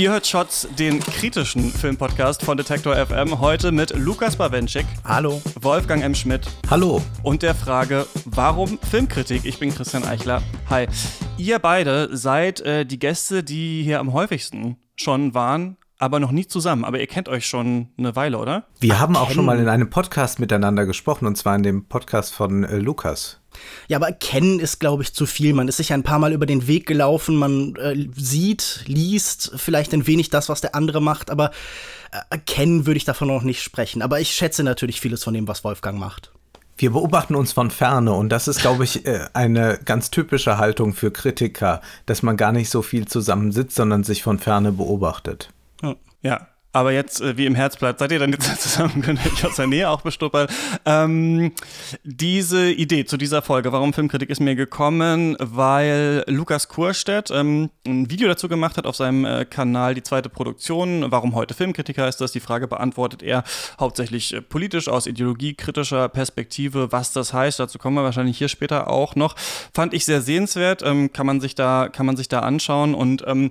Ihr hört Shots, den kritischen Filmpodcast von Detektor FM, heute mit Lukas Bawenschik. Hallo. Wolfgang M. Schmidt. Hallo. Und der Frage, warum Filmkritik? Ich bin Christian Eichler. Hi. Ihr beide seid äh, die Gäste, die hier am häufigsten schon waren aber noch nie zusammen. Aber ihr kennt euch schon eine Weile, oder? Wir haben auch schon mal in einem Podcast miteinander gesprochen, und zwar in dem Podcast von äh, Lukas. Ja, aber kennen ist, glaube ich, zu viel. Man ist sich ein paar Mal über den Weg gelaufen, man äh, sieht, liest vielleicht ein wenig das, was der andere macht, aber äh, kennen würde ich davon noch nicht sprechen. Aber ich schätze natürlich vieles von dem, was Wolfgang macht. Wir beobachten uns von ferne und das ist, glaube ich, äh, eine ganz typische Haltung für Kritiker, dass man gar nicht so viel zusammensitzt, sondern sich von ferne beobachtet. Ja, aber jetzt, äh, wie im Herzblatt, seid ihr dann jetzt zusammen, könnt ihr euch aus der Nähe auch bestuppern. Ähm, diese Idee zu dieser Folge, warum Filmkritik, ist mir gekommen, weil Lukas Kurstedt ähm, ein Video dazu gemacht hat auf seinem äh, Kanal, die zweite Produktion. Warum heute Filmkritiker ist das? Die Frage beantwortet er hauptsächlich äh, politisch aus ideologiekritischer Perspektive. Was das heißt, dazu kommen wir wahrscheinlich hier später auch noch. Fand ich sehr sehenswert, ähm, kann man sich da, kann man sich da anschauen und ähm,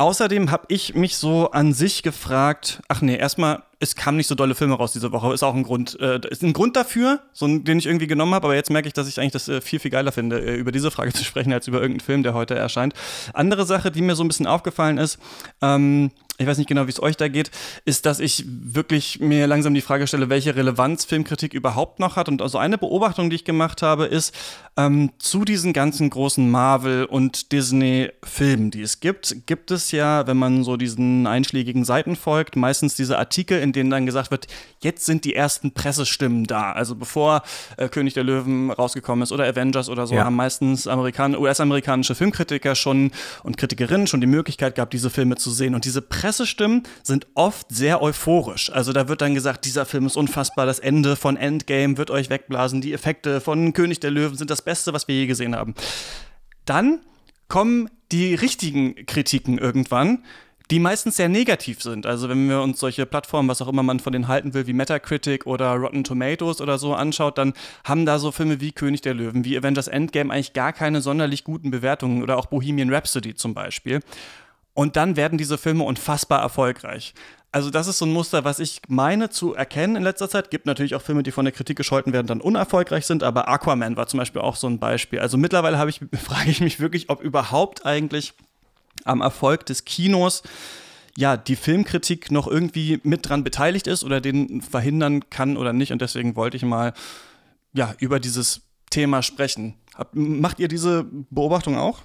Außerdem habe ich mich so an sich gefragt, ach nee, erstmal, es kamen nicht so dolle Filme raus diese Woche, ist auch ein Grund, äh, ist ein Grund dafür, so, den ich irgendwie genommen habe, aber jetzt merke ich, dass ich eigentlich das äh, viel, viel geiler finde, äh, über diese Frage zu sprechen, als über irgendeinen Film, der heute erscheint. Andere Sache, die mir so ein bisschen aufgefallen ist, ähm, ich weiß nicht genau, wie es euch da geht, ist, dass ich wirklich mir langsam die Frage stelle, welche Relevanz Filmkritik überhaupt noch hat. Und also eine Beobachtung, die ich gemacht habe, ist ähm, zu diesen ganzen großen Marvel- und Disney-Filmen, die es gibt, gibt es ja, wenn man so diesen einschlägigen Seiten folgt, meistens diese Artikel, in denen dann gesagt wird, jetzt sind die ersten Pressestimmen da. Also bevor äh, König der Löwen rausgekommen ist oder Avengers oder so, ja. haben meistens Amerikan US-amerikanische Filmkritiker schon und Kritikerinnen schon die Möglichkeit gehabt, diese Filme zu sehen. Und diese Presse Pressestimmen sind oft sehr euphorisch. Also da wird dann gesagt, dieser Film ist unfassbar, das Ende von Endgame wird euch wegblasen, die Effekte von König der Löwen sind das Beste, was wir je gesehen haben. Dann kommen die richtigen Kritiken irgendwann, die meistens sehr negativ sind. Also wenn wir uns solche Plattformen, was auch immer man von denen halten will, wie Metacritic oder Rotten Tomatoes oder so anschaut, dann haben da so Filme wie König der Löwen, wie Avengers Endgame eigentlich gar keine sonderlich guten Bewertungen oder auch Bohemian Rhapsody zum Beispiel. Und dann werden diese Filme unfassbar erfolgreich. Also das ist so ein Muster, was ich meine zu erkennen in letzter Zeit. Gibt natürlich auch Filme, die von der Kritik gescholten werden, dann unerfolgreich sind, aber Aquaman war zum Beispiel auch so ein Beispiel. Also mittlerweile ich, frage ich mich wirklich, ob überhaupt eigentlich am Erfolg des Kinos ja, die Filmkritik noch irgendwie mit dran beteiligt ist oder den verhindern kann oder nicht. Und deswegen wollte ich mal ja, über dieses Thema sprechen. macht ihr diese Beobachtung auch?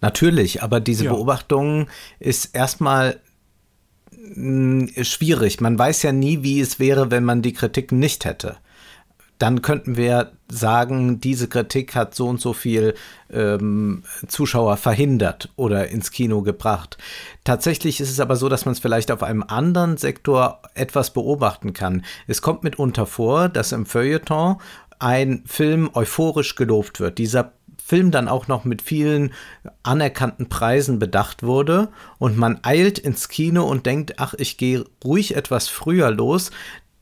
Natürlich, aber diese ja. Beobachtung ist erstmal hm, schwierig. Man weiß ja nie, wie es wäre, wenn man die Kritik nicht hätte. Dann könnten wir sagen, diese Kritik hat so und so viel ähm, Zuschauer verhindert oder ins Kino gebracht. Tatsächlich ist es aber so, dass man es vielleicht auf einem anderen Sektor etwas beobachten kann. Es kommt mitunter vor, dass im Feuilleton ein Film euphorisch gelobt wird. Dieser Film dann auch noch mit vielen anerkannten Preisen bedacht wurde und man eilt ins Kino und denkt, ach, ich gehe ruhig etwas früher los,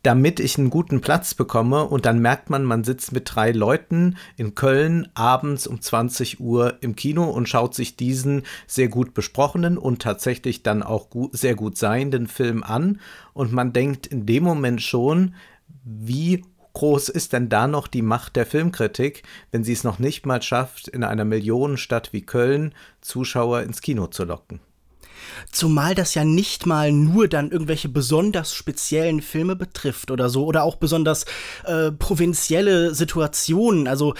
damit ich einen guten Platz bekomme und dann merkt man, man sitzt mit drei Leuten in Köln abends um 20 Uhr im Kino und schaut sich diesen sehr gut besprochenen und tatsächlich dann auch gut, sehr gut seienden Film an und man denkt in dem Moment schon, wie groß ist denn da noch die Macht der Filmkritik, wenn sie es noch nicht mal schafft, in einer Millionenstadt wie Köln Zuschauer ins Kino zu locken? Zumal das ja nicht mal nur dann irgendwelche besonders speziellen Filme betrifft oder so oder auch besonders äh, provinzielle Situationen. Also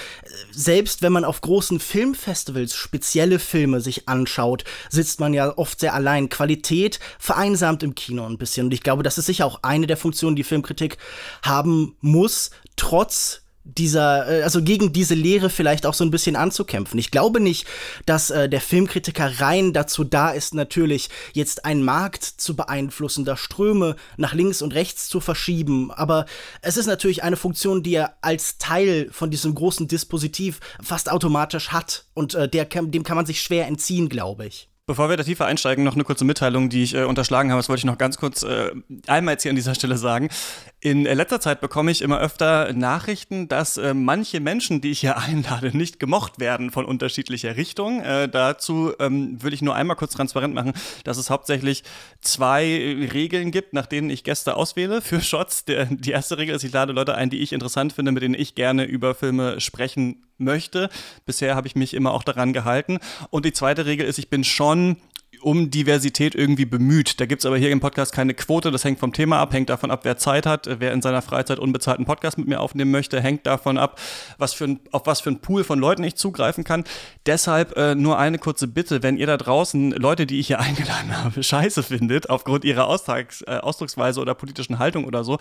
selbst wenn man auf großen Filmfestivals spezielle Filme sich anschaut, sitzt man ja oft sehr allein. Qualität vereinsamt im Kino ein bisschen. Und ich glaube, das ist sicher auch eine der Funktionen, die Filmkritik haben muss, trotz dieser, äh, also gegen diese Lehre vielleicht auch so ein bisschen anzukämpfen. Ich glaube nicht, dass äh, der Filmkritiker rein dazu da ist, natürlich jetzt einen Markt zu beeinflussen, da Ströme nach links und rechts zu verschieben. Aber es ist natürlich eine Funktion, die er als Teil von diesem großen Dispositiv fast automatisch hat. Und äh, der, dem kann man sich schwer entziehen, glaube ich. Bevor wir da tiefer einsteigen, noch eine kurze Mitteilung, die ich äh, unterschlagen habe. Das wollte ich noch ganz kurz äh, einmal jetzt hier an dieser Stelle sagen. In äh, letzter Zeit bekomme ich immer öfter Nachrichten, dass äh, manche Menschen, die ich hier einlade, nicht gemocht werden von unterschiedlicher Richtung. Äh, dazu ähm, will ich nur einmal kurz transparent machen, dass es hauptsächlich zwei Regeln gibt, nach denen ich Gäste auswähle für Shots. Der, die erste Regel ist, ich lade Leute ein, die ich interessant finde, mit denen ich gerne über Filme sprechen möchte. Bisher habe ich mich immer auch daran gehalten. Und die zweite Regel ist, ich bin schon um Diversität irgendwie bemüht. Da gibt es aber hier im Podcast keine Quote, das hängt vom Thema ab, hängt davon ab, wer Zeit hat, wer in seiner Freizeit unbezahlten Podcast mit mir aufnehmen möchte, hängt davon ab, was für ein, auf was für ein Pool von Leuten ich zugreifen kann. Deshalb äh, nur eine kurze Bitte, wenn ihr da draußen Leute, die ich hier eingeladen habe, scheiße findet, aufgrund ihrer Austrags, äh, Ausdrucksweise oder politischen Haltung oder so,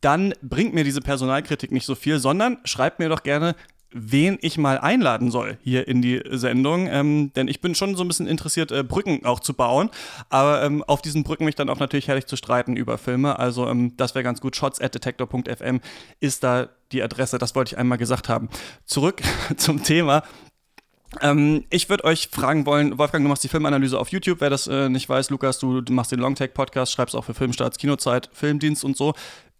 dann bringt mir diese Personalkritik nicht so viel, sondern schreibt mir doch gerne, wen ich mal einladen soll hier in die Sendung. Ähm, denn ich bin schon so ein bisschen interessiert, äh, Brücken auch zu bauen. Aber ähm, auf diesen Brücken mich dann auch natürlich herrlich zu streiten über Filme. Also ähm, das wäre ganz gut. Shots at detector.fm ist da die Adresse. Das wollte ich einmal gesagt haben. Zurück zum Thema. Ähm, ich würde euch fragen wollen, Wolfgang, du machst die Filmanalyse auf YouTube. Wer das äh, nicht weiß, Lukas, du, du machst den Longtake-Podcast, schreibst auch für Filmstarts, Kinozeit, Filmdienst und so.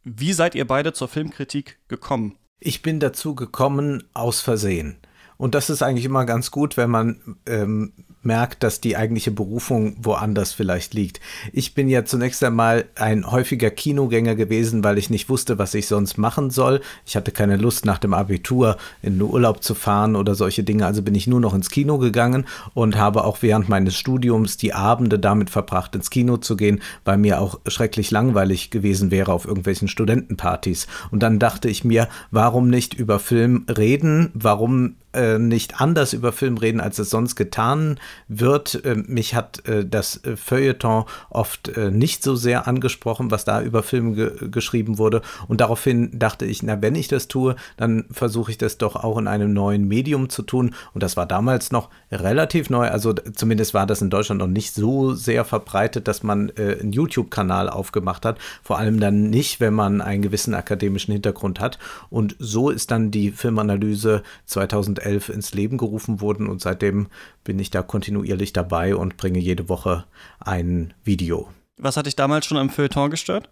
Wie seid ihr beide zur Filmkritik gekommen? Ich bin dazu gekommen aus Versehen. Und das ist eigentlich immer ganz gut, wenn man ähm, merkt, dass die eigentliche Berufung woanders vielleicht liegt. Ich bin ja zunächst einmal ein häufiger Kinogänger gewesen, weil ich nicht wusste, was ich sonst machen soll. Ich hatte keine Lust, nach dem Abitur in den Urlaub zu fahren oder solche Dinge. Also bin ich nur noch ins Kino gegangen und habe auch während meines Studiums die Abende damit verbracht, ins Kino zu gehen, weil mir auch schrecklich langweilig gewesen wäre auf irgendwelchen Studentenpartys. Und dann dachte ich mir, warum nicht über Film reden? Warum äh, nicht anders über Film reden, als es sonst getan wird. Äh, mich hat äh, das Feuilleton oft äh, nicht so sehr angesprochen, was da über Filme ge geschrieben wurde. Und daraufhin dachte ich, na, wenn ich das tue, dann versuche ich das doch auch in einem neuen Medium zu tun. Und das war damals noch relativ neu. Also zumindest war das in Deutschland noch nicht so sehr verbreitet, dass man äh, einen YouTube-Kanal aufgemacht hat. Vor allem dann nicht, wenn man einen gewissen akademischen Hintergrund hat. Und so ist dann die Filmanalyse 2000 2011 ins Leben gerufen wurden und seitdem bin ich da kontinuierlich dabei und bringe jede Woche ein Video. Was hat dich damals schon am Feuilleton gestört?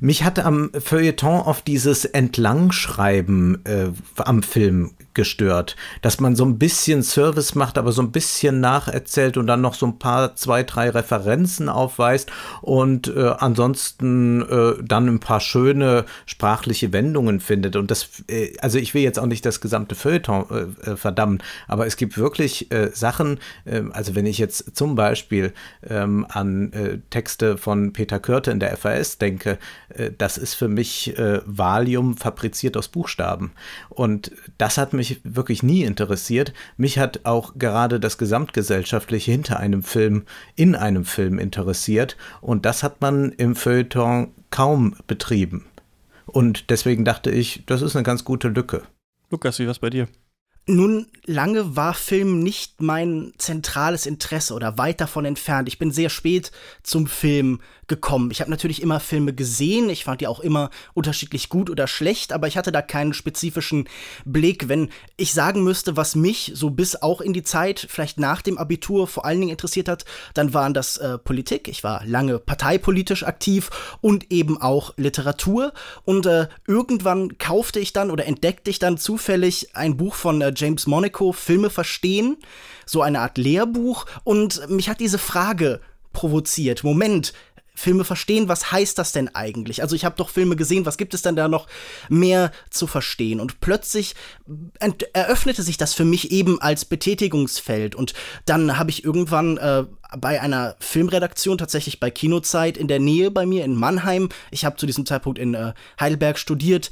Mich hatte am Feuilleton auf dieses Entlangschreiben äh, am Film gestört, dass man so ein bisschen Service macht, aber so ein bisschen nacherzählt und dann noch so ein paar, zwei, drei Referenzen aufweist und äh, ansonsten äh, dann ein paar schöne sprachliche Wendungen findet. Und das, äh, also ich will jetzt auch nicht das gesamte Feuilleton äh, äh, verdammen, aber es gibt wirklich Sachen, ähm, also wenn ich jetzt zum Beispiel ähm, an Texte von Peter Körte in der FAS denke, äh, das ist für mich äh, Valium fabriziert aus Buchstaben. Und das hat mich wirklich nie interessiert. Mich hat auch gerade das Gesamtgesellschaftliche hinter einem Film, in einem Film interessiert. Und das hat man im Feuilleton kaum betrieben. Und deswegen dachte ich, das ist eine ganz gute Lücke. Lukas, wie war es bei dir? Nun, lange war Film nicht mein zentrales Interesse oder weit davon entfernt. Ich bin sehr spät zum Film gekommen. Ich habe natürlich immer Filme gesehen, ich fand die auch immer unterschiedlich gut oder schlecht, aber ich hatte da keinen spezifischen Blick. Wenn ich sagen müsste, was mich so bis auch in die Zeit, vielleicht nach dem Abitur vor allen Dingen interessiert hat, dann waren das äh, Politik. Ich war lange parteipolitisch aktiv und eben auch Literatur. Und äh, irgendwann kaufte ich dann oder entdeckte ich dann zufällig ein Buch von äh, James Monaco, Filme verstehen, so eine Art Lehrbuch. Und mich hat diese Frage provoziert. Moment, Filme verstehen, was heißt das denn eigentlich? Also ich habe doch Filme gesehen, was gibt es denn da noch mehr zu verstehen? Und plötzlich eröffnete sich das für mich eben als Betätigungsfeld. Und dann habe ich irgendwann äh, bei einer Filmredaktion, tatsächlich bei Kinozeit in der Nähe bei mir in Mannheim, ich habe zu diesem Zeitpunkt in äh, Heidelberg studiert,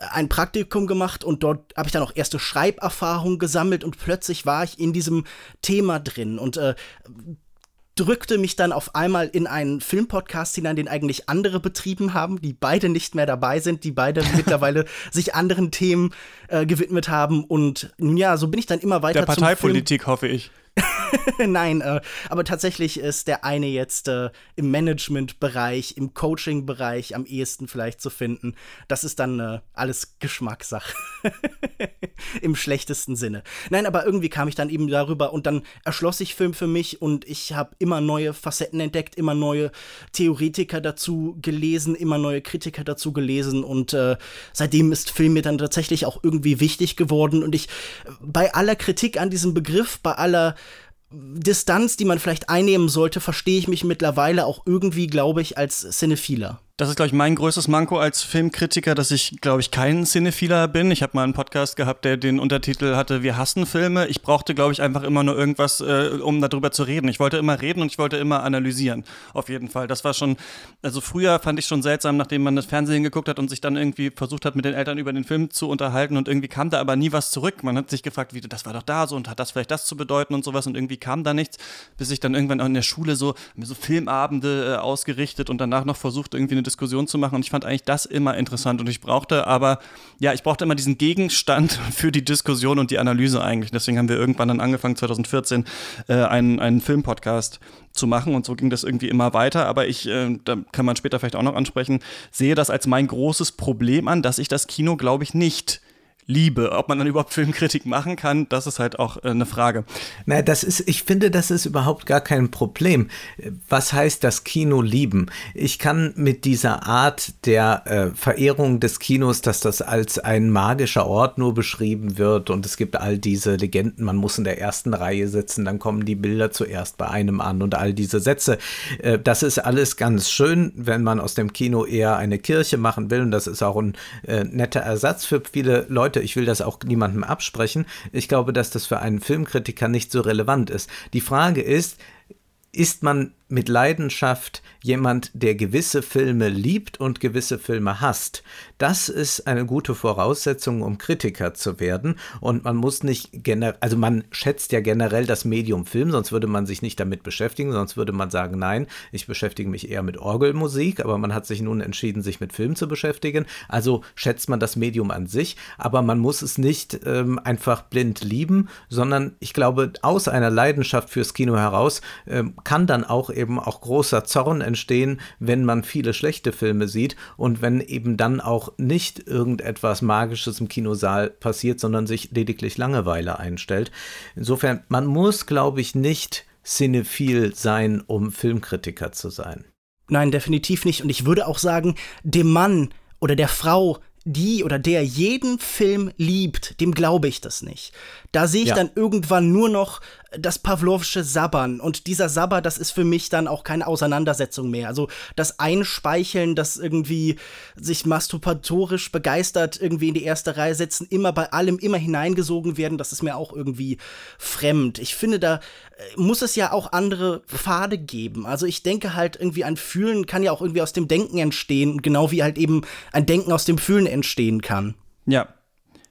ein Praktikum gemacht und dort habe ich dann auch erste Schreiberfahrungen gesammelt und plötzlich war ich in diesem Thema drin und äh, drückte mich dann auf einmal in einen Filmpodcast hinein, den eigentlich andere betrieben haben, die beide nicht mehr dabei sind, die beide mittlerweile sich anderen Themen äh, gewidmet haben. Und nun ja, so bin ich dann immer weiter. Der Parteipolitik, hoffe ich. Nein, äh, aber tatsächlich ist der eine jetzt äh, im Management-Bereich, im Coaching-Bereich am ehesten vielleicht zu finden. Das ist dann äh, alles Geschmackssache. Im schlechtesten Sinne. Nein, aber irgendwie kam ich dann eben darüber und dann erschloss sich Film für mich und ich habe immer neue Facetten entdeckt, immer neue Theoretiker dazu gelesen, immer neue Kritiker dazu gelesen und äh, seitdem ist Film mir dann tatsächlich auch irgendwie wichtig geworden und ich bei aller Kritik an diesem Begriff, bei aller Distanz, die man vielleicht einnehmen sollte, verstehe ich mich mittlerweile auch irgendwie, glaube ich, als Cinephiler. Das ist, glaube ich, mein größtes Manko als Filmkritiker, dass ich, glaube ich, kein Cinephiler bin. Ich habe mal einen Podcast gehabt, der den Untertitel hatte, wir hassen Filme. Ich brauchte, glaube ich, einfach immer nur irgendwas, äh, um darüber zu reden. Ich wollte immer reden und ich wollte immer analysieren. Auf jeden Fall. Das war schon, also früher fand ich schon seltsam, nachdem man das Fernsehen geguckt hat und sich dann irgendwie versucht hat, mit den Eltern über den Film zu unterhalten und irgendwie kam da aber nie was zurück. Man hat sich gefragt, wie, das war doch da so und hat das vielleicht das zu bedeuten und sowas und irgendwie kam da nichts, bis ich dann irgendwann auch in der Schule so, so Filmabende äh, ausgerichtet und danach noch versucht, irgendwie eine Diskussion zu machen. Und ich fand eigentlich das immer interessant. Und ich brauchte aber, ja, ich brauchte immer diesen Gegenstand für die Diskussion und die Analyse eigentlich. Deswegen haben wir irgendwann dann angefangen, 2014, äh, einen, einen Filmpodcast zu machen. Und so ging das irgendwie immer weiter. Aber ich, äh, da kann man später vielleicht auch noch ansprechen, sehe das als mein großes Problem an, dass ich das Kino, glaube ich, nicht liebe. Ob man dann überhaupt Filmkritik machen kann, das ist halt auch äh, eine Frage. Na, das ist, ich finde, das ist überhaupt gar kein Problem. Was heißt das Kino lieben? Ich kann mit dieser Art der äh, Verehrung des Kinos, dass das als ein magischer Ort nur beschrieben wird und es gibt all diese Legenden, man muss in der ersten Reihe sitzen, dann kommen die Bilder zuerst bei einem an und all diese Sätze. Äh, das ist alles ganz schön, wenn man aus dem Kino eher eine Kirche machen will und das ist auch ein äh, netter Ersatz für viele Leute ich will das auch niemandem absprechen. Ich glaube, dass das für einen Filmkritiker nicht so relevant ist. Die Frage ist, ist man mit Leidenschaft jemand, der gewisse Filme liebt und gewisse Filme hasst. Das ist eine gute Voraussetzung, um Kritiker zu werden. Und man muss nicht generell, also man schätzt ja generell das Medium Film, sonst würde man sich nicht damit beschäftigen, sonst würde man sagen, nein, ich beschäftige mich eher mit Orgelmusik, aber man hat sich nun entschieden, sich mit Film zu beschäftigen. Also schätzt man das Medium an sich, aber man muss es nicht ähm, einfach blind lieben, sondern ich glaube, aus einer Leidenschaft fürs Kino heraus ähm, kann dann auch eben auch großer Zorn entstehen, wenn man viele schlechte Filme sieht und wenn eben dann auch nicht irgendetwas Magisches im Kinosaal passiert, sondern sich lediglich Langeweile einstellt. Insofern, man muss, glaube ich, nicht cinephil sein, um Filmkritiker zu sein. Nein, definitiv nicht. Und ich würde auch sagen, dem Mann oder der Frau, die oder der jeden Film liebt, dem glaube ich das nicht. Da sehe ich ja. dann irgendwann nur noch das Pavlovsche Sabbern. Und dieser Sabber, das ist für mich dann auch keine Auseinandersetzung mehr. Also das Einspeicheln, das irgendwie sich masturbatorisch begeistert, irgendwie in die erste Reihe setzen, immer bei allem immer hineingesogen werden, das ist mir auch irgendwie fremd. Ich finde, da äh, muss es ja auch andere Pfade geben. Also ich denke halt irgendwie ein Fühlen kann ja auch irgendwie aus dem Denken entstehen, genau wie halt eben ein Denken aus dem Fühlen entstehen kann. Ja,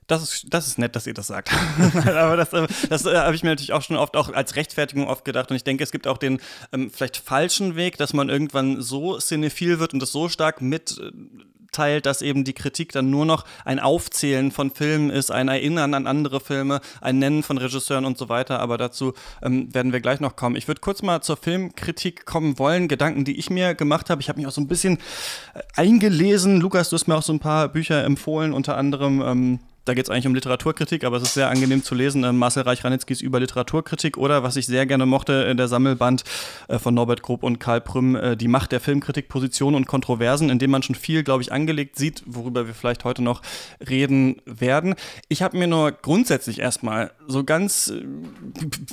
das ist, das ist nett, dass ihr das sagt. Aber das, äh, das äh, habe ich mir natürlich auch schon oft auch als Rechtfertigung oft gedacht. Und ich denke, es gibt auch den ähm, vielleicht falschen Weg, dass man irgendwann so cinephil wird und das so stark mitteilt, dass eben die Kritik dann nur noch ein Aufzählen von Filmen ist, ein Erinnern an andere Filme, ein Nennen von Regisseuren und so weiter. Aber dazu ähm, werden wir gleich noch kommen. Ich würde kurz mal zur Filmkritik kommen wollen. Gedanken, die ich mir gemacht habe. Ich habe mich auch so ein bisschen äh, eingelesen. Lukas, du hast mir auch so ein paar Bücher empfohlen, unter anderem ähm, da geht es eigentlich um Literaturkritik, aber es ist sehr angenehm zu lesen. Äh, Marcel Reich-Ranitzkis über Literaturkritik oder, was ich sehr gerne mochte, in der Sammelband äh, von Norbert Grob und Karl Prüm, äh, Die Macht der Filmkritik, Positionen und Kontroversen, in dem man schon viel, glaube ich, angelegt sieht, worüber wir vielleicht heute noch reden werden. Ich habe mir nur grundsätzlich erstmal so ganz äh,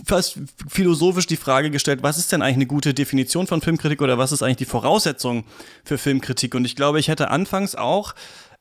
fast philosophisch die Frage gestellt, was ist denn eigentlich eine gute Definition von Filmkritik oder was ist eigentlich die Voraussetzung für Filmkritik? Und ich glaube, ich hätte anfangs auch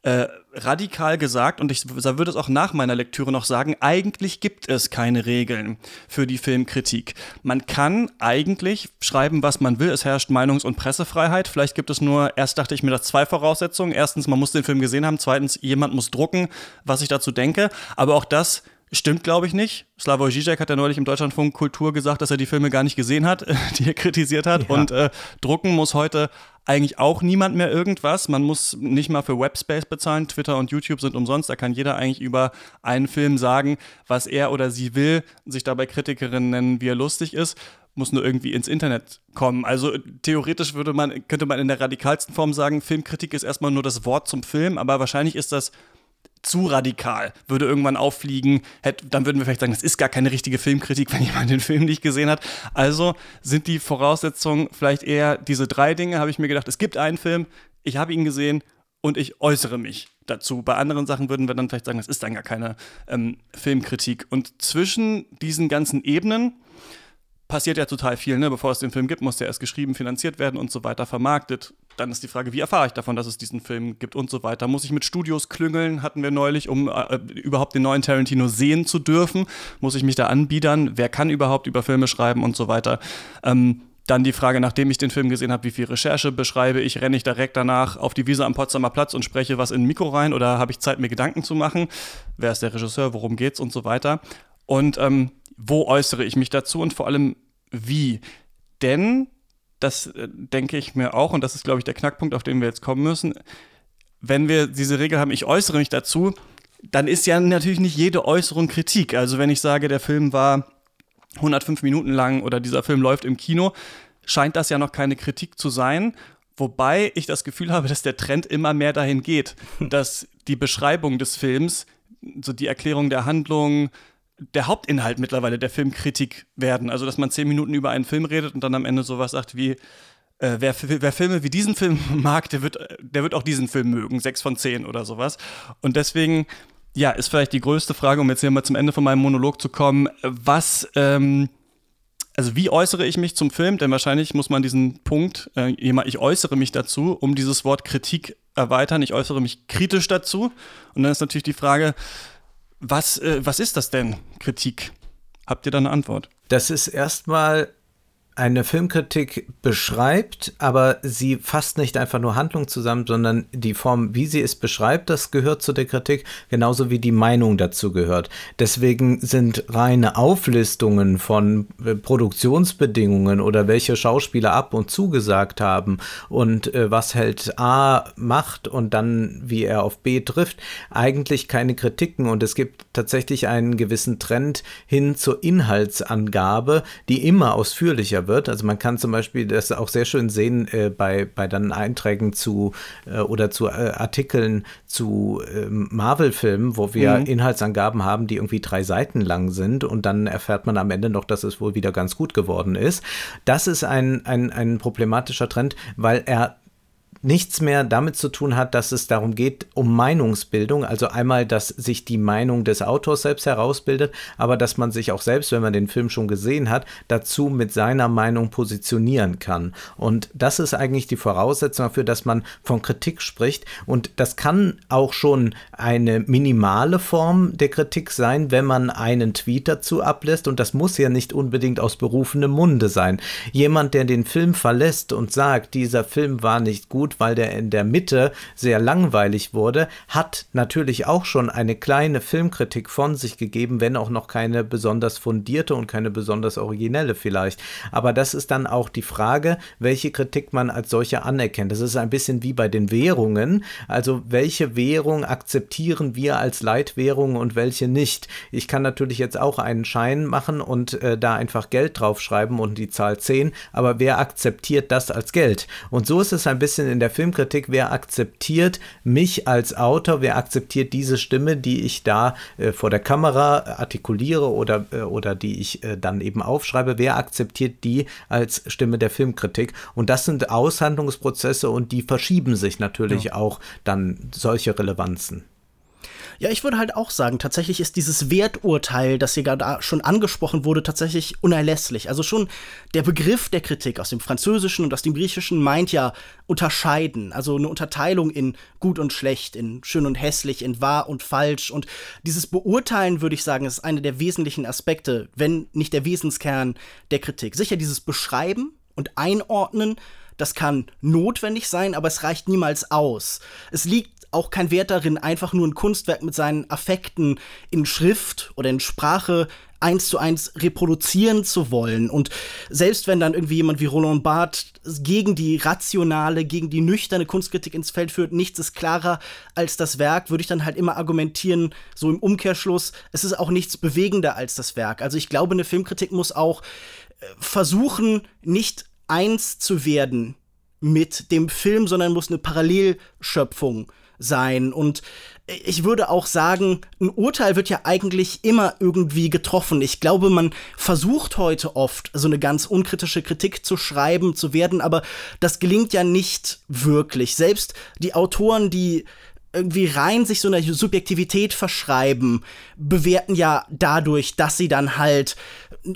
äh, radikal gesagt, und ich würde es auch nach meiner Lektüre noch sagen, eigentlich gibt es keine Regeln für die Filmkritik. Man kann eigentlich schreiben, was man will. Es herrscht Meinungs- und Pressefreiheit. Vielleicht gibt es nur, erst dachte ich mir das zwei Voraussetzungen. Erstens, man muss den Film gesehen haben. Zweitens, jemand muss drucken, was ich dazu denke. Aber auch das Stimmt, glaube ich, nicht. Slavoj Žižek hat ja neulich im Deutschlandfunk Kultur gesagt, dass er die Filme gar nicht gesehen hat, die er kritisiert hat. Ja. Und äh, drucken muss heute eigentlich auch niemand mehr irgendwas. Man muss nicht mal für Webspace bezahlen. Twitter und YouTube sind umsonst. Da kann jeder eigentlich über einen Film sagen, was er oder sie will, sich dabei Kritikerin nennen, wie er lustig ist muss nur irgendwie ins Internet kommen. Also theoretisch würde man, könnte man in der radikalsten Form sagen, Filmkritik ist erstmal nur das Wort zum Film, aber wahrscheinlich ist das zu radikal, würde irgendwann auffliegen, hätte, dann würden wir vielleicht sagen, das ist gar keine richtige Filmkritik, wenn jemand den Film nicht gesehen hat. Also sind die Voraussetzungen vielleicht eher diese drei Dinge, habe ich mir gedacht, es gibt einen Film, ich habe ihn gesehen und ich äußere mich dazu. Bei anderen Sachen würden wir dann vielleicht sagen, das ist dann gar keine ähm, Filmkritik. Und zwischen diesen ganzen Ebenen passiert ja total viel, ne? Bevor es den Film gibt, muss der erst geschrieben, finanziert werden und so weiter, vermarktet. Dann ist die Frage, wie erfahre ich davon, dass es diesen Film gibt und so weiter. Muss ich mit Studios klüngeln, hatten wir neulich, um äh, überhaupt den neuen Tarantino sehen zu dürfen? Muss ich mich da anbiedern? Wer kann überhaupt über Filme schreiben und so weiter? Ähm, dann die Frage, nachdem ich den Film gesehen habe, wie viel Recherche beschreibe ich? Renne ich direkt danach auf die Wiese am Potsdamer Platz und spreche was in ein Mikro rein oder habe ich Zeit, mir Gedanken zu machen? Wer ist der Regisseur? Worum geht's und so weiter? Und ähm, wo äußere ich mich dazu und vor allem wie. Denn, das äh, denke ich mir auch, und das ist, glaube ich, der Knackpunkt, auf den wir jetzt kommen müssen, wenn wir diese Regel haben, ich äußere mich dazu, dann ist ja natürlich nicht jede Äußerung Kritik. Also wenn ich sage, der Film war 105 Minuten lang oder dieser Film läuft im Kino, scheint das ja noch keine Kritik zu sein. Wobei ich das Gefühl habe, dass der Trend immer mehr dahin geht, dass die Beschreibung des Films, so die Erklärung der Handlung, der Hauptinhalt mittlerweile der Filmkritik werden. Also, dass man zehn Minuten über einen Film redet und dann am Ende sowas sagt wie, äh, wer, wer, Filme wie diesen Film mag, der wird, der wird auch diesen Film mögen, sechs von zehn oder sowas. Und deswegen, ja, ist vielleicht die größte Frage, um jetzt hier mal zum Ende von meinem Monolog zu kommen, was, ähm, also wie äußere ich mich zum Film? Denn wahrscheinlich muss man diesen Punkt, äh, ich äußere mich dazu, um dieses Wort Kritik erweitern. Ich äußere mich kritisch dazu. Und dann ist natürlich die Frage, was, äh, was ist das denn, Kritik? Habt ihr da eine Antwort? Das ist erstmal eine Filmkritik beschreibt, aber sie fasst nicht einfach nur Handlung zusammen, sondern die Form, wie sie es beschreibt, das gehört zu der Kritik, genauso wie die Meinung dazu gehört. Deswegen sind reine Auflistungen von äh, Produktionsbedingungen oder welche Schauspieler ab und zugesagt haben und äh, was hält A macht und dann wie er auf B trifft, eigentlich keine Kritiken und es gibt tatsächlich einen gewissen Trend hin zur Inhaltsangabe, die immer ausführlicher wird. Also man kann zum Beispiel das auch sehr schön sehen äh, bei, bei dann Einträgen zu äh, oder zu äh, Artikeln zu ähm, Marvel-Filmen, wo wir mhm. Inhaltsangaben haben, die irgendwie drei Seiten lang sind und dann erfährt man am Ende noch, dass es wohl wieder ganz gut geworden ist. Das ist ein, ein, ein problematischer Trend, weil er nichts mehr damit zu tun hat, dass es darum geht, um Meinungsbildung, also einmal, dass sich die Meinung des Autors selbst herausbildet, aber dass man sich auch selbst, wenn man den Film schon gesehen hat, dazu mit seiner Meinung positionieren kann. Und das ist eigentlich die Voraussetzung dafür, dass man von Kritik spricht. Und das kann auch schon eine minimale Form der Kritik sein, wenn man einen Tweet dazu ablässt. Und das muss ja nicht unbedingt aus berufenem Munde sein. Jemand, der den Film verlässt und sagt, dieser Film war nicht gut, weil der in der Mitte sehr langweilig wurde, hat natürlich auch schon eine kleine Filmkritik von sich gegeben, wenn auch noch keine besonders fundierte und keine besonders originelle vielleicht. Aber das ist dann auch die Frage, welche Kritik man als solche anerkennt. Das ist ein bisschen wie bei den Währungen. Also welche Währung akzeptieren wir als Leitwährung und welche nicht? Ich kann natürlich jetzt auch einen Schein machen und äh, da einfach Geld draufschreiben und die Zahl 10, aber wer akzeptiert das als Geld? Und so ist es ein bisschen in der der Filmkritik, wer akzeptiert mich als Autor, wer akzeptiert diese Stimme, die ich da äh, vor der Kamera artikuliere oder, äh, oder die ich äh, dann eben aufschreibe, wer akzeptiert die als Stimme der Filmkritik. Und das sind Aushandlungsprozesse und die verschieben sich natürlich ja. auch dann solche Relevanzen. Ja, ich würde halt auch sagen, tatsächlich ist dieses Werturteil, das hier gerade schon angesprochen wurde, tatsächlich unerlässlich. Also schon der Begriff der Kritik aus dem Französischen und aus dem Griechischen meint ja unterscheiden, also eine Unterteilung in gut und schlecht, in schön und hässlich, in wahr und falsch. Und dieses Beurteilen, würde ich sagen, ist einer der wesentlichen Aspekte, wenn nicht der Wesenskern der Kritik. Sicher dieses Beschreiben und Einordnen, das kann notwendig sein, aber es reicht niemals aus. Es liegt auch kein Wert darin, einfach nur ein Kunstwerk mit seinen Affekten in Schrift oder in Sprache eins zu eins reproduzieren zu wollen. Und selbst wenn dann irgendwie jemand wie Roland Barthes gegen die rationale, gegen die nüchterne Kunstkritik ins Feld führt, nichts ist klarer als das Werk, würde ich dann halt immer argumentieren, so im Umkehrschluss, es ist auch nichts bewegender als das Werk. Also ich glaube, eine Filmkritik muss auch äh, versuchen, nicht eins zu werden mit dem Film, sondern muss eine Parallelschöpfung sein. Und ich würde auch sagen, ein Urteil wird ja eigentlich immer irgendwie getroffen. Ich glaube, man versucht heute oft, so eine ganz unkritische Kritik zu schreiben, zu werden, aber das gelingt ja nicht wirklich. Selbst die Autoren, die irgendwie rein sich so einer Subjektivität verschreiben, bewerten ja dadurch, dass sie dann halt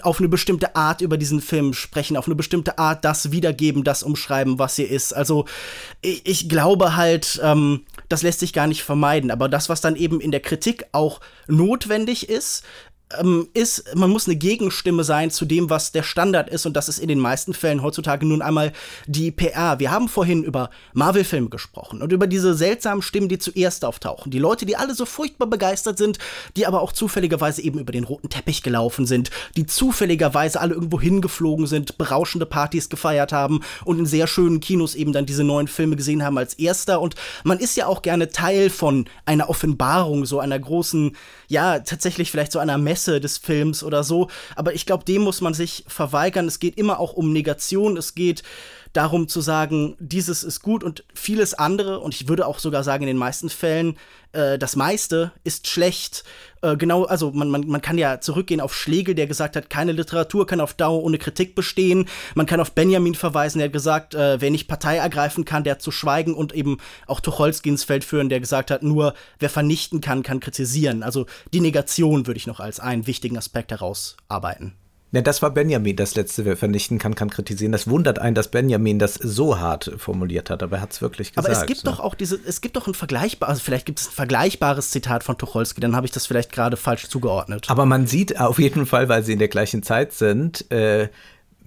auf eine bestimmte Art über diesen Film sprechen, auf eine bestimmte Art das wiedergeben, das umschreiben, was hier ist. Also ich, ich glaube halt, ähm, das lässt sich gar nicht vermeiden. Aber das, was dann eben in der Kritik auch notwendig ist, ähm, ist, man muss eine Gegenstimme sein zu dem, was der Standard ist, und das ist in den meisten Fällen heutzutage nun einmal die PR. Wir haben vorhin über Marvel-Filme gesprochen und über diese seltsamen Stimmen, die zuerst auftauchen. Die Leute, die alle so furchtbar begeistert sind, die aber auch zufälligerweise eben über den roten Teppich gelaufen sind, die zufälligerweise alle irgendwo hingeflogen sind, berauschende Partys gefeiert haben und in sehr schönen Kinos eben dann diese neuen Filme gesehen haben als erster. Und man ist ja auch gerne Teil von einer Offenbarung, so einer großen, ja, tatsächlich vielleicht so einer Messe Prämisse des Films oder so. Aber ich glaube, dem muss man sich verweigern. Es geht immer auch um Negation. Es geht darum zu sagen, dieses ist gut und vieles andere, und ich würde auch sogar sagen, in den meisten Fällen, äh, das meiste ist schlecht. Äh, genau, also man, man, man kann ja zurückgehen auf Schlegel, der gesagt hat, keine Literatur kann auf Dauer ohne Kritik bestehen. Man kann auf Benjamin verweisen, der gesagt, äh, wer nicht Partei ergreifen kann, der hat zu schweigen und eben auch Tucholsky ins Feld führen, der gesagt hat, nur wer vernichten kann, kann kritisieren. Also die Negation würde ich noch als einen wichtigen Aspekt herausarbeiten. Ja, das war Benjamin, das letzte, wer vernichten kann, kann kritisieren. Das wundert einen, dass Benjamin das so hart formuliert hat, aber er hat es wirklich gesagt. Aber es gibt ne? doch auch diese, es gibt doch ein vergleichbares, also vielleicht gibt es ein vergleichbares Zitat von Tucholsky, dann habe ich das vielleicht gerade falsch zugeordnet. Aber man sieht auf jeden Fall, weil sie in der gleichen Zeit sind, äh,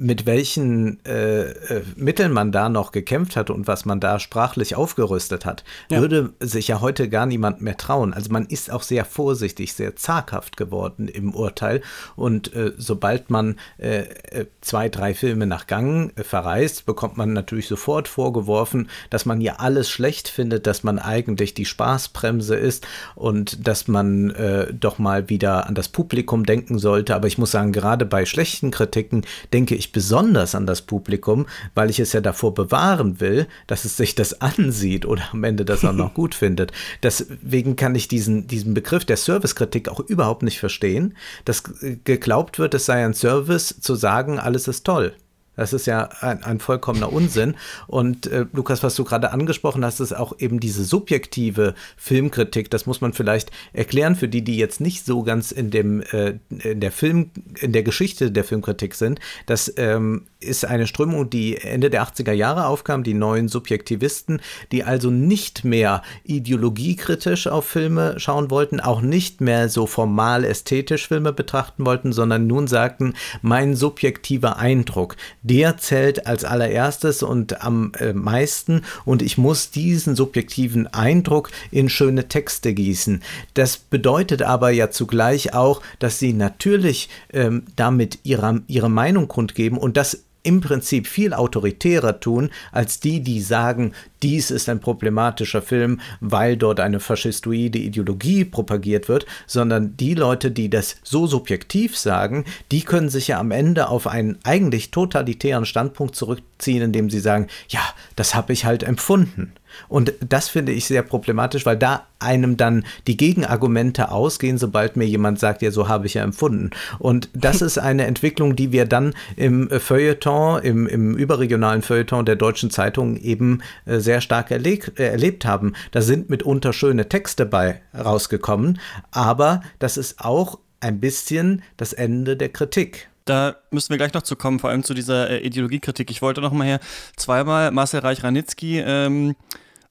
mit welchen äh, äh, Mitteln man da noch gekämpft hat und was man da sprachlich aufgerüstet hat, ja. würde sich ja heute gar niemand mehr trauen. Also man ist auch sehr vorsichtig, sehr zaghaft geworden im Urteil. Und äh, sobald man äh, äh zwei, drei Filme nach Gang äh, verreist, bekommt man natürlich sofort vorgeworfen, dass man ja alles schlecht findet, dass man eigentlich die Spaßbremse ist und dass man doch mal wieder an das Publikum denken sollte. Aber ich muss sagen, gerade bei schlechten Kritiken denke ich besonders an das Publikum, weil ich es ja davor bewahren will, dass es sich das ansieht oder am Ende das auch noch gut findet. Deswegen kann ich diesen, diesen Begriff der Servicekritik auch überhaupt nicht verstehen, dass geglaubt wird, es sei ein Service zu sagen, alles ist toll. Das ist ja ein, ein vollkommener Unsinn. Und äh, Lukas, was du gerade angesprochen hast, ist auch eben diese subjektive Filmkritik. Das muss man vielleicht erklären für die, die jetzt nicht so ganz in dem äh, in der Film in der Geschichte der Filmkritik sind. Das ähm, ist eine Strömung, die Ende der 80er Jahre aufkam, die neuen Subjektivisten, die also nicht mehr ideologiekritisch auf Filme schauen wollten, auch nicht mehr so formal ästhetisch Filme betrachten wollten, sondern nun sagten, mein subjektiver Eindruck der zählt als allererstes und am äh, meisten und ich muss diesen subjektiven Eindruck in schöne Texte gießen. Das bedeutet aber ja zugleich auch, dass sie natürlich ähm, damit ihre, ihre Meinung kundgeben und das im Prinzip viel autoritärer tun als die, die sagen, dies ist ein problematischer Film, weil dort eine faschistoide Ideologie propagiert wird, sondern die Leute, die das so subjektiv sagen, die können sich ja am Ende auf einen eigentlich totalitären Standpunkt zurückziehen, indem sie sagen, ja, das habe ich halt empfunden. Und das finde ich sehr problematisch, weil da einem dann die Gegenargumente ausgehen, sobald mir jemand sagt, ja, so habe ich ja empfunden. Und das ist eine Entwicklung, die wir dann im Feuilleton, im, im überregionalen Feuilleton der deutschen Zeitung eben äh, sehr stark erlebt, äh, erlebt haben. Da sind mitunter schöne Texte bei rausgekommen, aber das ist auch ein bisschen das Ende der Kritik. Da müssen wir gleich noch zu kommen, vor allem zu dieser äh, Ideologiekritik. Ich wollte noch mal hier zweimal Marcel Reich-Ranitzky ähm,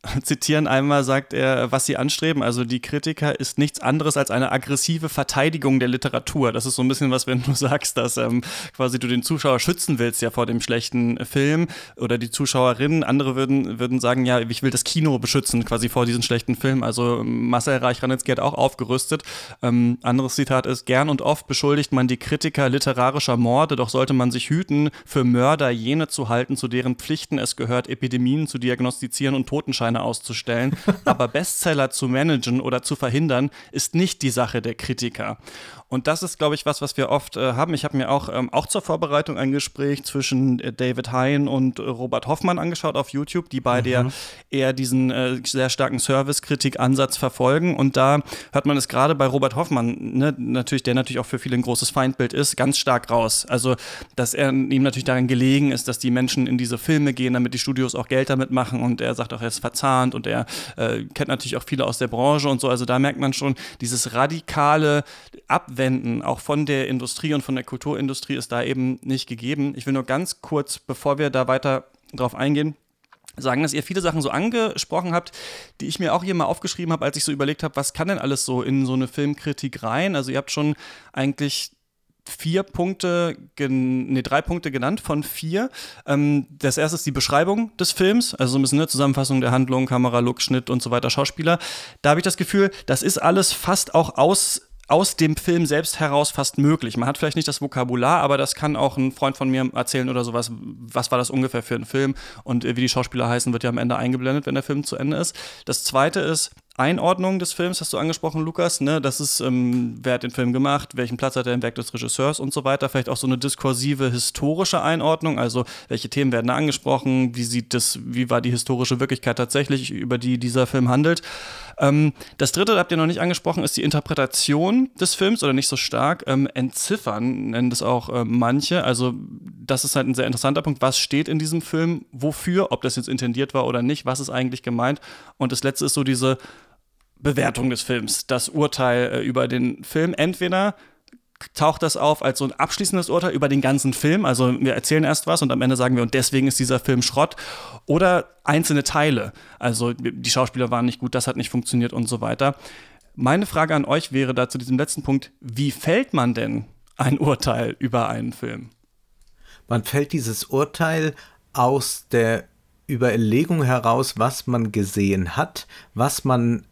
zitieren. Einmal sagt er, was sie anstreben, also die Kritiker, ist nichts anderes als eine aggressive Verteidigung der Literatur. Das ist so ein bisschen was, wenn du sagst, dass ähm, quasi du den Zuschauer schützen willst ja vor dem schlechten Film oder die Zuschauerinnen. Andere würden, würden sagen, ja, ich will das Kino beschützen quasi vor diesen schlechten Film. Also Marcel Reich-Ranitzky hat auch aufgerüstet. Ähm, anderes Zitat ist, gern und oft beschuldigt man die Kritiker literarischer Morde, doch sollte man sich hüten, für Mörder jene zu halten, zu deren Pflichten es gehört, Epidemien zu diagnostizieren und Totenscheine auszustellen. Aber Bestseller zu managen oder zu verhindern, ist nicht die Sache der Kritiker. Und das ist, glaube ich, was, was wir oft äh, haben. Ich habe mir auch, ähm, auch zur Vorbereitung ein Gespräch zwischen äh, David Hein und äh, Robert Hoffmann angeschaut auf YouTube, die beide mhm. ja eher diesen äh, sehr starken Service-Kritik-Ansatz verfolgen. Und da hört man es gerade bei Robert Hoffmann, ne, natürlich, der natürlich auch für viele ein großes Feindbild ist, ganz stark raus. Also, dass er ihm natürlich daran gelegen ist, dass die Menschen in diese Filme gehen, damit die Studios auch Geld damit machen. Und er sagt auch, er ist verzahnt und er äh, kennt natürlich auch viele aus der Branche und so. Also da merkt man schon, dieses radikale Abwenden auch von der Industrie und von der Kulturindustrie ist da eben nicht gegeben. Ich will nur ganz kurz, bevor wir da weiter drauf eingehen, sagen, dass ihr viele Sachen so angesprochen habt, die ich mir auch hier mal aufgeschrieben habe, als ich so überlegt habe, was kann denn alles so in so eine Filmkritik rein? Also ihr habt schon eigentlich vier Punkte, nee, drei Punkte genannt von vier. Ähm, das erste ist die Beschreibung des Films, also so ein bisschen eine Zusammenfassung der Handlung, Kamera, Look, Schnitt und so weiter, Schauspieler. Da habe ich das Gefühl, das ist alles fast auch aus aus dem Film selbst heraus fast möglich. Man hat vielleicht nicht das Vokabular, aber das kann auch ein Freund von mir erzählen oder sowas. Was war das ungefähr für ein Film? Und wie die Schauspieler heißen, wird ja am Ende eingeblendet, wenn der Film zu Ende ist. Das zweite ist, Einordnung des Films hast du angesprochen, Lukas. Ne? Das ist, ähm, wer hat den Film gemacht, welchen Platz hat er im Werk des Regisseurs und so weiter. Vielleicht auch so eine diskursive historische Einordnung, also welche Themen werden da angesprochen, wie sieht das, wie war die historische Wirklichkeit tatsächlich, über die dieser Film handelt. Ähm, das dritte, habt ihr noch nicht angesprochen, ist die Interpretation des Films oder nicht so stark. Ähm, entziffern nennen das auch äh, manche. Also das ist halt ein sehr interessanter Punkt. Was steht in diesem Film? Wofür? Ob das jetzt intendiert war oder nicht? Was ist eigentlich gemeint? Und das letzte ist so diese Bewertung des Films, das Urteil äh, über den Film. Entweder taucht das auf als so ein abschließendes Urteil über den ganzen Film. Also wir erzählen erst was und am Ende sagen wir, und deswegen ist dieser Film Schrott. Oder einzelne Teile. Also die Schauspieler waren nicht gut, das hat nicht funktioniert und so weiter. Meine Frage an euch wäre da zu diesem letzten Punkt, wie fällt man denn ein Urteil über einen Film? Man fällt dieses Urteil aus der Überlegung heraus, was man gesehen hat, was man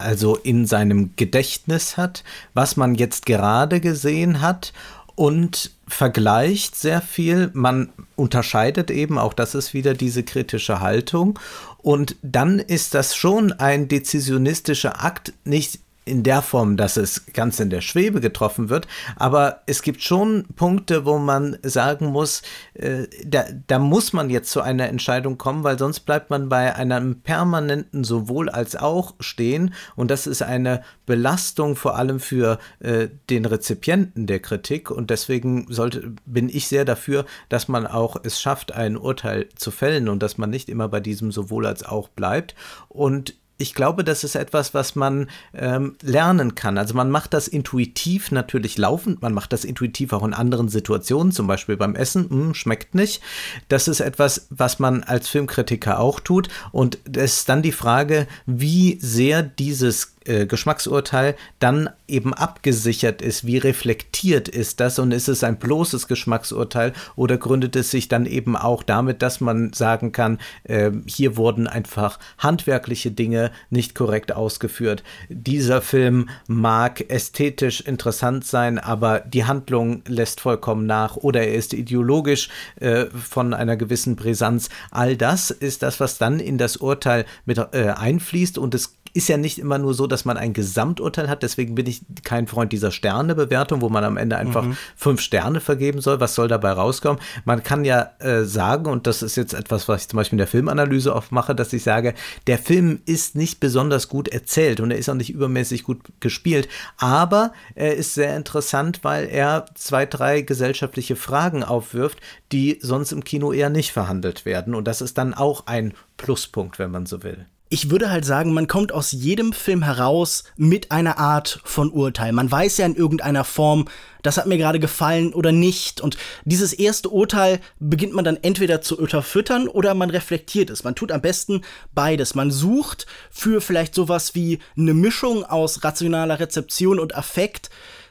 also in seinem Gedächtnis hat, was man jetzt gerade gesehen hat und vergleicht sehr viel. Man unterscheidet eben, auch das ist wieder diese kritische Haltung. Und dann ist das schon ein dezisionistischer Akt, nicht in der Form, dass es ganz in der Schwebe getroffen wird, aber es gibt schon Punkte, wo man sagen muss, äh, da, da muss man jetzt zu einer Entscheidung kommen, weil sonst bleibt man bei einem permanenten sowohl als auch stehen. Und das ist eine Belastung vor allem für äh, den Rezipienten der Kritik. Und deswegen sollte, bin ich sehr dafür, dass man auch es schafft, ein Urteil zu fällen und dass man nicht immer bei diesem sowohl als auch bleibt. Und ich glaube, das ist etwas, was man ähm, lernen kann. Also man macht das intuitiv natürlich laufend, man macht das intuitiv auch in anderen Situationen, zum Beispiel beim Essen, mh, hm, schmeckt nicht. Das ist etwas, was man als Filmkritiker auch tut. Und es ist dann die Frage, wie sehr dieses äh, Geschmacksurteil dann eben abgesichert ist, wie reflektiert ist das und ist es ein bloßes Geschmacksurteil oder gründet es sich dann eben auch damit, dass man sagen kann, äh, hier wurden einfach handwerkliche Dinge nicht korrekt ausgeführt. Dieser Film mag ästhetisch interessant sein, aber die Handlung lässt vollkommen nach oder er ist ideologisch äh, von einer gewissen Brisanz. All das ist das, was dann in das Urteil mit äh, einfließt und es ist ja nicht immer nur so, dass man ein Gesamturteil hat. Deswegen bin ich kein Freund dieser Sternebewertung, wo man am Ende einfach mhm. fünf Sterne vergeben soll. Was soll dabei rauskommen? Man kann ja äh, sagen, und das ist jetzt etwas, was ich zum Beispiel in der Filmanalyse oft mache, dass ich sage, der Film ist nicht besonders gut erzählt und er ist auch nicht übermäßig gut gespielt, aber er ist sehr interessant, weil er zwei, drei gesellschaftliche Fragen aufwirft, die sonst im Kino eher nicht verhandelt werden. Und das ist dann auch ein Pluspunkt, wenn man so will. Ich würde halt sagen, man kommt aus jedem Film heraus mit einer Art von Urteil. Man weiß ja in irgendeiner Form, das hat mir gerade gefallen oder nicht. Und dieses erste Urteil beginnt man dann entweder zu unterfüttern oder man reflektiert es. Man tut am besten beides. Man sucht für vielleicht sowas wie eine Mischung aus rationaler Rezeption und Affekt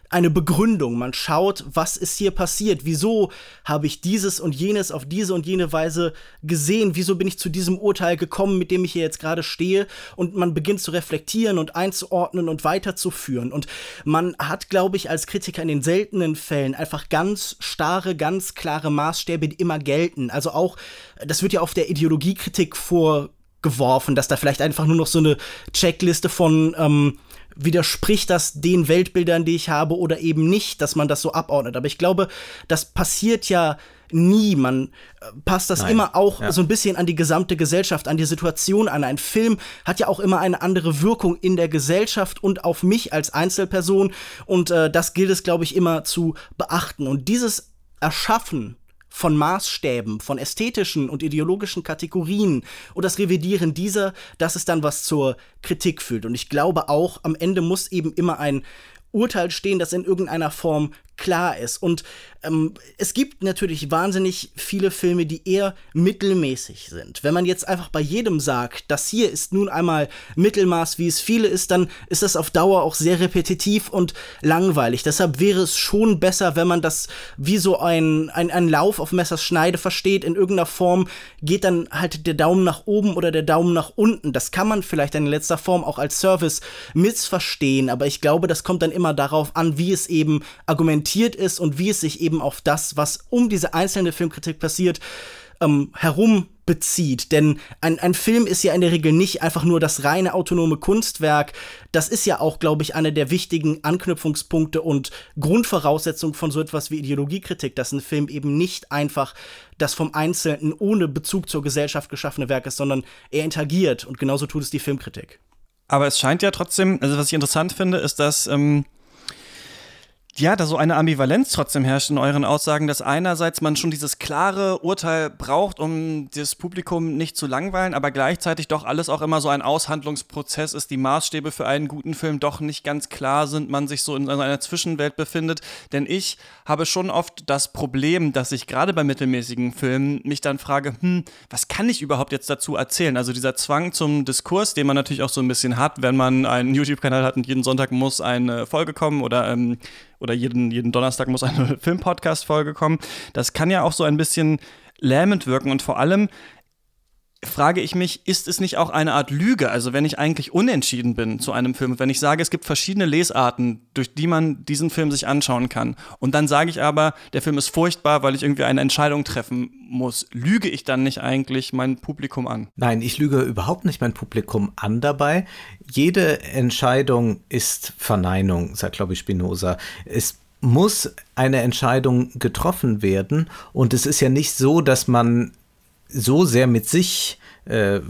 eine Begründung. Man schaut, was ist hier passiert? Wieso habe ich dieses und jenes auf diese und jene Weise gesehen? Wieso bin ich zu diesem Urteil gekommen, mit dem ich hier jetzt gerade stehe? Und man beginnt zu reflektieren und einzuordnen und weiterzuführen. Und man hat, glaube ich, als Kritiker in den seltenen Fällen einfach ganz starre, ganz klare Maßstäbe, die immer gelten. Also auch, das wird ja auf der Ideologiekritik vorgeworfen, dass da vielleicht einfach nur noch so eine Checkliste von ähm, widerspricht das den Weltbildern, die ich habe oder eben nicht, dass man das so abordnet. Aber ich glaube, das passiert ja nie. Man äh, passt das Nein. immer auch ja. so ein bisschen an die gesamte Gesellschaft, an die Situation an. Ein Film hat ja auch immer eine andere Wirkung in der Gesellschaft und auf mich als Einzelperson. Und äh, das gilt es, glaube ich, immer zu beachten. Und dieses Erschaffen von Maßstäben, von ästhetischen und ideologischen Kategorien und das Revidieren dieser, dass es dann was zur Kritik führt. Und ich glaube auch, am Ende muss eben immer ein Urteil stehen, das in irgendeiner Form klar ist. Und ähm, es gibt natürlich wahnsinnig viele Filme, die eher mittelmäßig sind. Wenn man jetzt einfach bei jedem sagt, das hier ist nun einmal Mittelmaß, wie es viele ist, dann ist das auf Dauer auch sehr repetitiv und langweilig. Deshalb wäre es schon besser, wenn man das wie so ein, ein, ein Lauf auf Messers Schneide versteht. In irgendeiner Form geht dann halt der Daumen nach oben oder der Daumen nach unten. Das kann man vielleicht in letzter Form auch als Service missverstehen, aber ich glaube, das kommt dann immer darauf an, wie es eben argumentiert ist und wie es sich eben auf das, was um diese einzelne Filmkritik passiert, ähm, herum bezieht. Denn ein, ein Film ist ja in der Regel nicht einfach nur das reine autonome Kunstwerk. Das ist ja auch, glaube ich, einer der wichtigen Anknüpfungspunkte und Grundvoraussetzungen von so etwas wie Ideologiekritik, dass ein Film eben nicht einfach das vom Einzelnen ohne Bezug zur Gesellschaft geschaffene Werk ist, sondern er interagiert. Und genauso tut es die Filmkritik. Aber es scheint ja trotzdem, also was ich interessant finde, ist, dass ähm, ja, da so eine Ambivalenz trotzdem herrscht in euren Aussagen, dass einerseits man schon dieses klare Urteil braucht, um das Publikum nicht zu langweilen, aber gleichzeitig doch alles auch immer so ein Aushandlungsprozess ist, die Maßstäbe für einen guten Film doch nicht ganz klar sind, man sich so in einer Zwischenwelt befindet. Denn ich habe schon oft das Problem, dass ich gerade bei mittelmäßigen Filmen mich dann frage, hm, was kann ich überhaupt jetzt dazu erzählen? Also dieser Zwang zum Diskurs, den man natürlich auch so ein bisschen hat, wenn man einen YouTube-Kanal hat und jeden Sonntag muss eine Folge kommen oder ähm, oder jeden, jeden Donnerstag muss eine Filmpodcast-Folge kommen. Das kann ja auch so ein bisschen lähmend wirken und vor allem frage ich mich, ist es nicht auch eine Art Lüge? Also wenn ich eigentlich unentschieden bin zu einem Film, wenn ich sage, es gibt verschiedene Lesarten, durch die man diesen Film sich anschauen kann, und dann sage ich aber, der Film ist furchtbar, weil ich irgendwie eine Entscheidung treffen muss, lüge ich dann nicht eigentlich mein Publikum an? Nein, ich lüge überhaupt nicht mein Publikum an dabei. Jede Entscheidung ist Verneinung, sagt glaube ich Spinoza. Es muss eine Entscheidung getroffen werden und es ist ja nicht so, dass man so sehr mit sich äh,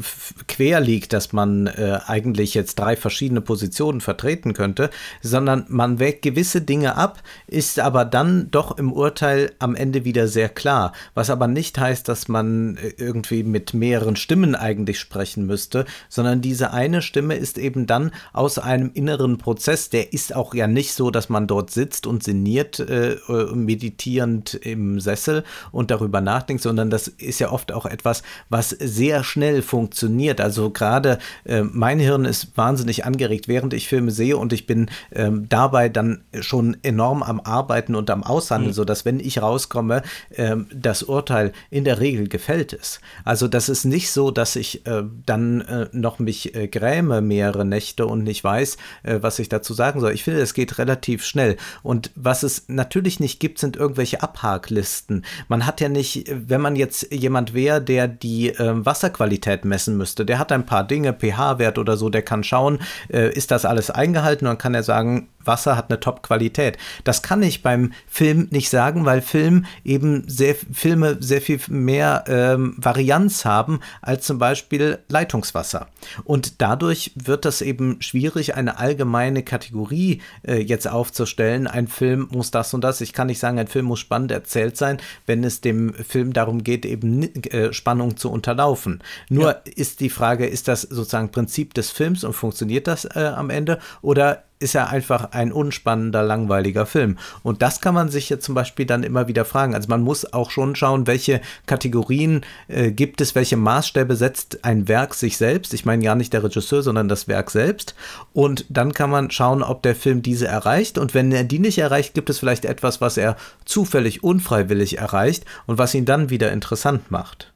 quer liegt, dass man äh, eigentlich jetzt drei verschiedene Positionen vertreten könnte, sondern man wägt gewisse Dinge ab, ist aber dann doch im Urteil am Ende wieder sehr klar. Was aber nicht heißt, dass man äh, irgendwie mit mehreren Stimmen eigentlich sprechen müsste, sondern diese eine Stimme ist eben dann aus einem inneren Prozess, der ist auch ja nicht so, dass man dort sitzt und sinniert, äh, äh meditierend im Sessel und darüber nachdenkt, sondern das ist ja oft auch etwas, was sehr schnell schnell funktioniert. Also gerade äh, mein Hirn ist wahnsinnig angeregt, während ich Filme sehe und ich bin ähm, dabei dann schon enorm am Arbeiten und am Aushandeln, mhm. sodass wenn ich rauskomme, äh, das Urteil in der Regel gefällt ist. Also das ist nicht so, dass ich äh, dann äh, noch mich äh, gräme mehrere Nächte und nicht weiß, äh, was ich dazu sagen soll. Ich finde, es geht relativ schnell. Und was es natürlich nicht gibt, sind irgendwelche Abhaklisten. Man hat ja nicht, wenn man jetzt jemand wäre, der die Wasserqualität Qualität messen müsste. Der hat ein paar Dinge, pH-Wert oder so, der kann schauen, äh, ist das alles eingehalten und kann er sagen, Wasser hat eine Top-Qualität. Das kann ich beim Film nicht sagen, weil Film eben sehr, Filme sehr viel mehr ähm, Varianz haben als zum Beispiel Leitungswasser. Und dadurch wird das eben schwierig, eine allgemeine Kategorie äh, jetzt aufzustellen. Ein Film muss das und das. Ich kann nicht sagen, ein Film muss spannend erzählt sein, wenn es dem Film darum geht, eben äh, Spannung zu unterlaufen. Nur ja. ist die Frage, ist das sozusagen Prinzip des Films und funktioniert das äh, am Ende? Oder ist er einfach ein unspannender, langweiliger Film. Und das kann man sich jetzt zum Beispiel dann immer wieder fragen. Also man muss auch schon schauen, welche Kategorien äh, gibt es, welche Maßstäbe setzt ein Werk sich selbst. Ich meine gar nicht der Regisseur, sondern das Werk selbst. Und dann kann man schauen, ob der Film diese erreicht. Und wenn er die nicht erreicht, gibt es vielleicht etwas, was er zufällig unfreiwillig erreicht und was ihn dann wieder interessant macht.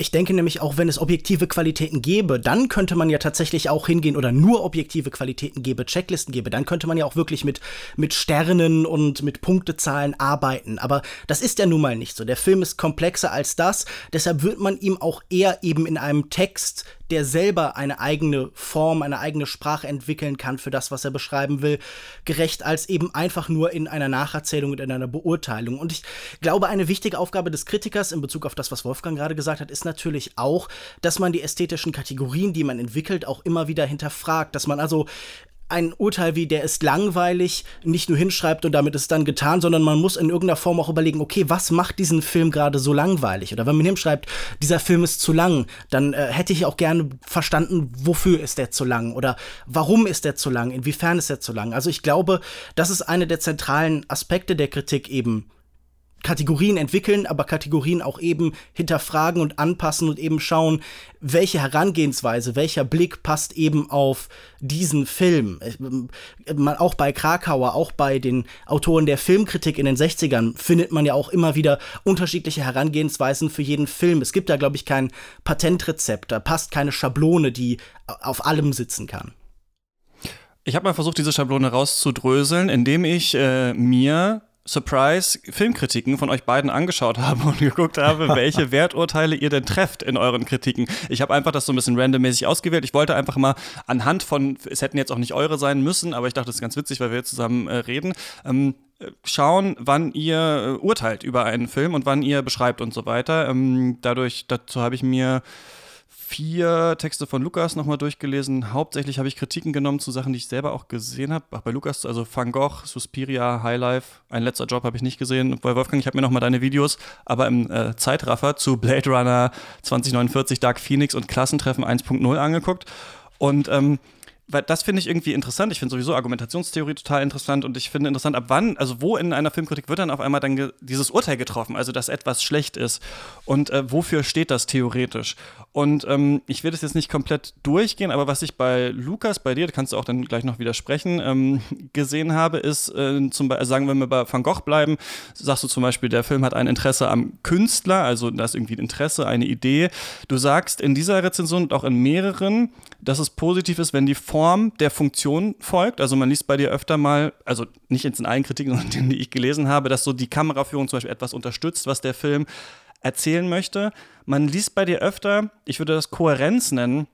Ich denke nämlich auch, wenn es objektive Qualitäten gäbe, dann könnte man ja tatsächlich auch hingehen oder nur objektive Qualitäten gäbe, Checklisten gäbe, dann könnte man ja auch wirklich mit, mit Sternen und mit Punktezahlen arbeiten. Aber das ist ja nun mal nicht so. Der Film ist komplexer als das. Deshalb wird man ihm auch eher eben in einem Text der selber eine eigene Form, eine eigene Sprache entwickeln kann für das, was er beschreiben will, gerecht als eben einfach nur in einer Nacherzählung und in einer Beurteilung. Und ich glaube, eine wichtige Aufgabe des Kritikers in Bezug auf das, was Wolfgang gerade gesagt hat, ist natürlich auch, dass man die ästhetischen Kategorien, die man entwickelt, auch immer wieder hinterfragt, dass man also ein Urteil wie der ist langweilig nicht nur hinschreibt und damit ist dann getan, sondern man muss in irgendeiner Form auch überlegen, okay, was macht diesen Film gerade so langweilig? Oder wenn man hinschreibt, dieser Film ist zu lang, dann äh, hätte ich auch gerne verstanden, wofür ist der zu lang oder warum ist der zu lang, inwiefern ist er zu lang. Also ich glaube, das ist eine der zentralen Aspekte der Kritik eben Kategorien entwickeln, aber Kategorien auch eben hinterfragen und anpassen und eben schauen, welche Herangehensweise, welcher Blick passt eben auf diesen Film. Auch bei Krakauer, auch bei den Autoren der Filmkritik in den 60ern findet man ja auch immer wieder unterschiedliche Herangehensweisen für jeden Film. Es gibt da, glaube ich, kein Patentrezept, da passt keine Schablone, die auf allem sitzen kann. Ich habe mal versucht, diese Schablone rauszudröseln, indem ich äh, mir Surprise Filmkritiken von euch beiden angeschaut habe und geguckt habe, welche Werturteile ihr denn trefft in euren Kritiken. Ich habe einfach das so ein bisschen randommäßig ausgewählt. Ich wollte einfach mal anhand von, es hätten jetzt auch nicht eure sein müssen, aber ich dachte, das ist ganz witzig, weil wir jetzt zusammen äh, reden. Ähm, schauen, wann ihr äh, urteilt über einen Film und wann ihr beschreibt und so weiter. Ähm, dadurch, dazu habe ich mir vier Texte von Lukas nochmal durchgelesen. Hauptsächlich habe ich Kritiken genommen zu Sachen, die ich selber auch gesehen habe. Ach, bei Lukas, also Van Gogh, Suspiria, Highlife, ein letzter Job habe ich nicht gesehen. Bei Wolfgang, ich habe mir nochmal deine Videos, aber im äh, Zeitraffer zu Blade Runner 2049, Dark Phoenix und Klassentreffen 1.0 angeguckt. Und ähm, weil das finde ich irgendwie interessant. Ich finde sowieso Argumentationstheorie total interessant und ich finde interessant, ab wann, also wo in einer Filmkritik wird dann auf einmal dann dieses Urteil getroffen, also dass etwas schlecht ist und äh, wofür steht das theoretisch? Und ähm, ich will das jetzt nicht komplett durchgehen, aber was ich bei Lukas, bei dir, da kannst du auch dann gleich noch widersprechen, ähm, gesehen habe, ist äh, zum Beispiel, sagen wir mal bei Van Gogh bleiben, sagst du zum Beispiel, der Film hat ein Interesse am Künstler, also da ist irgendwie ein Interesse, eine Idee. Du sagst in dieser Rezension und auch in mehreren, dass es positiv ist, wenn die Form der Funktion folgt. Also man liest bei dir öfter mal, also nicht jetzt in allen Kritiken, sondern denen, die ich gelesen habe, dass so die Kameraführung zum Beispiel etwas unterstützt, was der Film erzählen möchte. Man liest bei dir öfter, ich würde das Kohärenz nennen,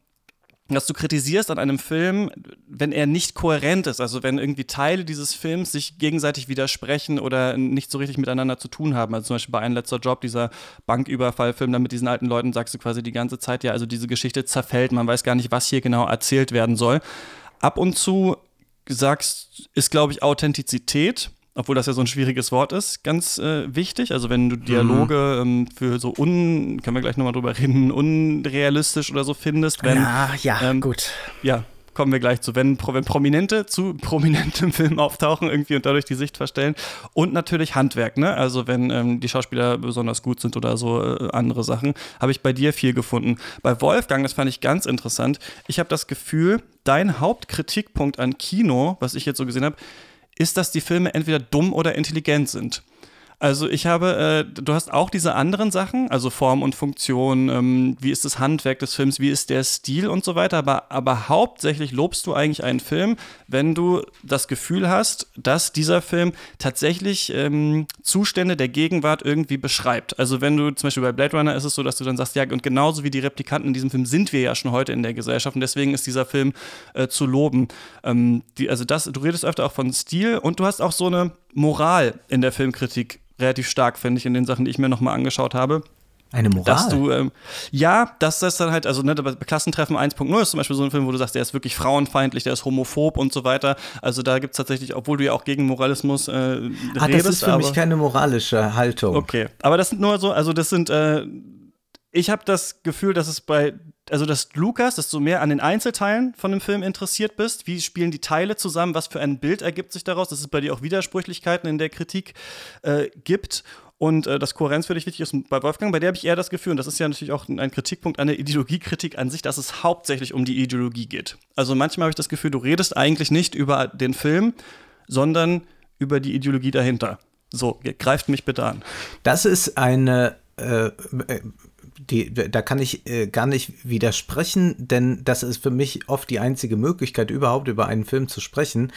dass du kritisierst an einem Film, wenn er nicht kohärent ist, also wenn irgendwie Teile dieses Films sich gegenseitig widersprechen oder nicht so richtig miteinander zu tun haben. Also zum Beispiel bei Ein letzter Job, dieser Banküberfallfilm, da mit diesen alten Leuten sagst du quasi die ganze Zeit, ja, also diese Geschichte zerfällt, man weiß gar nicht, was hier genau erzählt werden soll. Ab und zu sagst, ist, glaube ich, Authentizität obwohl das ja so ein schwieriges Wort ist, ganz äh, wichtig. Also wenn du Dialoge mhm. ähm, für so un, können wir gleich nochmal drüber reden, unrealistisch oder so findest. Wenn, ja, ja, ähm, gut. Ja, kommen wir gleich zu, wenn, wenn Prominente zu prominentem Film auftauchen irgendwie und dadurch die Sicht verstellen. Und natürlich Handwerk, ne? Also wenn ähm, die Schauspieler besonders gut sind oder so äh, andere Sachen, habe ich bei dir viel gefunden. Bei Wolfgang, das fand ich ganz interessant. Ich habe das Gefühl, dein Hauptkritikpunkt an Kino, was ich jetzt so gesehen habe, ist, dass die Filme entweder dumm oder intelligent sind. Also ich habe, äh, du hast auch diese anderen Sachen, also Form und Funktion, ähm, wie ist das Handwerk des Films, wie ist der Stil und so weiter, aber, aber hauptsächlich lobst du eigentlich einen Film, wenn du das Gefühl hast, dass dieser Film tatsächlich ähm, Zustände der Gegenwart irgendwie beschreibt. Also wenn du zum Beispiel bei Blade Runner ist es so, dass du dann sagst, ja, und genauso wie die Replikanten in diesem Film sind wir ja schon heute in der Gesellschaft und deswegen ist dieser Film äh, zu loben. Ähm, die, also das, du redest öfter auch von Stil und du hast auch so eine Moral in der Filmkritik relativ stark, finde ich, in den Sachen, die ich mir nochmal angeschaut habe. Eine Moral? Dass du, ähm, ja, dass das dann halt, also ne, bei Klassentreffen 1.0 ist zum Beispiel so ein Film, wo du sagst, der ist wirklich frauenfeindlich, der ist homophob und so weiter. Also da gibt es tatsächlich, obwohl du ja auch gegen Moralismus äh, ah, redest. Das ist für mich keine moralische Haltung. Okay, aber das sind nur so, also das sind äh, ich habe das Gefühl, dass es bei, also dass Lukas, dass du mehr an den Einzelteilen von dem Film interessiert bist. Wie spielen die Teile zusammen? Was für ein Bild ergibt sich daraus? Dass es bei dir auch Widersprüchlichkeiten in der Kritik äh, gibt und äh, dass Kohärenz für dich wichtig ist. Und bei Wolfgang, bei der habe ich eher das Gefühl, und das ist ja natürlich auch ein Kritikpunkt an der Ideologiekritik an sich, dass es hauptsächlich um die Ideologie geht. Also manchmal habe ich das Gefühl, du redest eigentlich nicht über den Film, sondern über die Ideologie dahinter. So, greift mich bitte an. Das ist eine äh, die, da kann ich äh, gar nicht widersprechen, denn das ist für mich oft die einzige Möglichkeit, überhaupt über einen Film zu sprechen.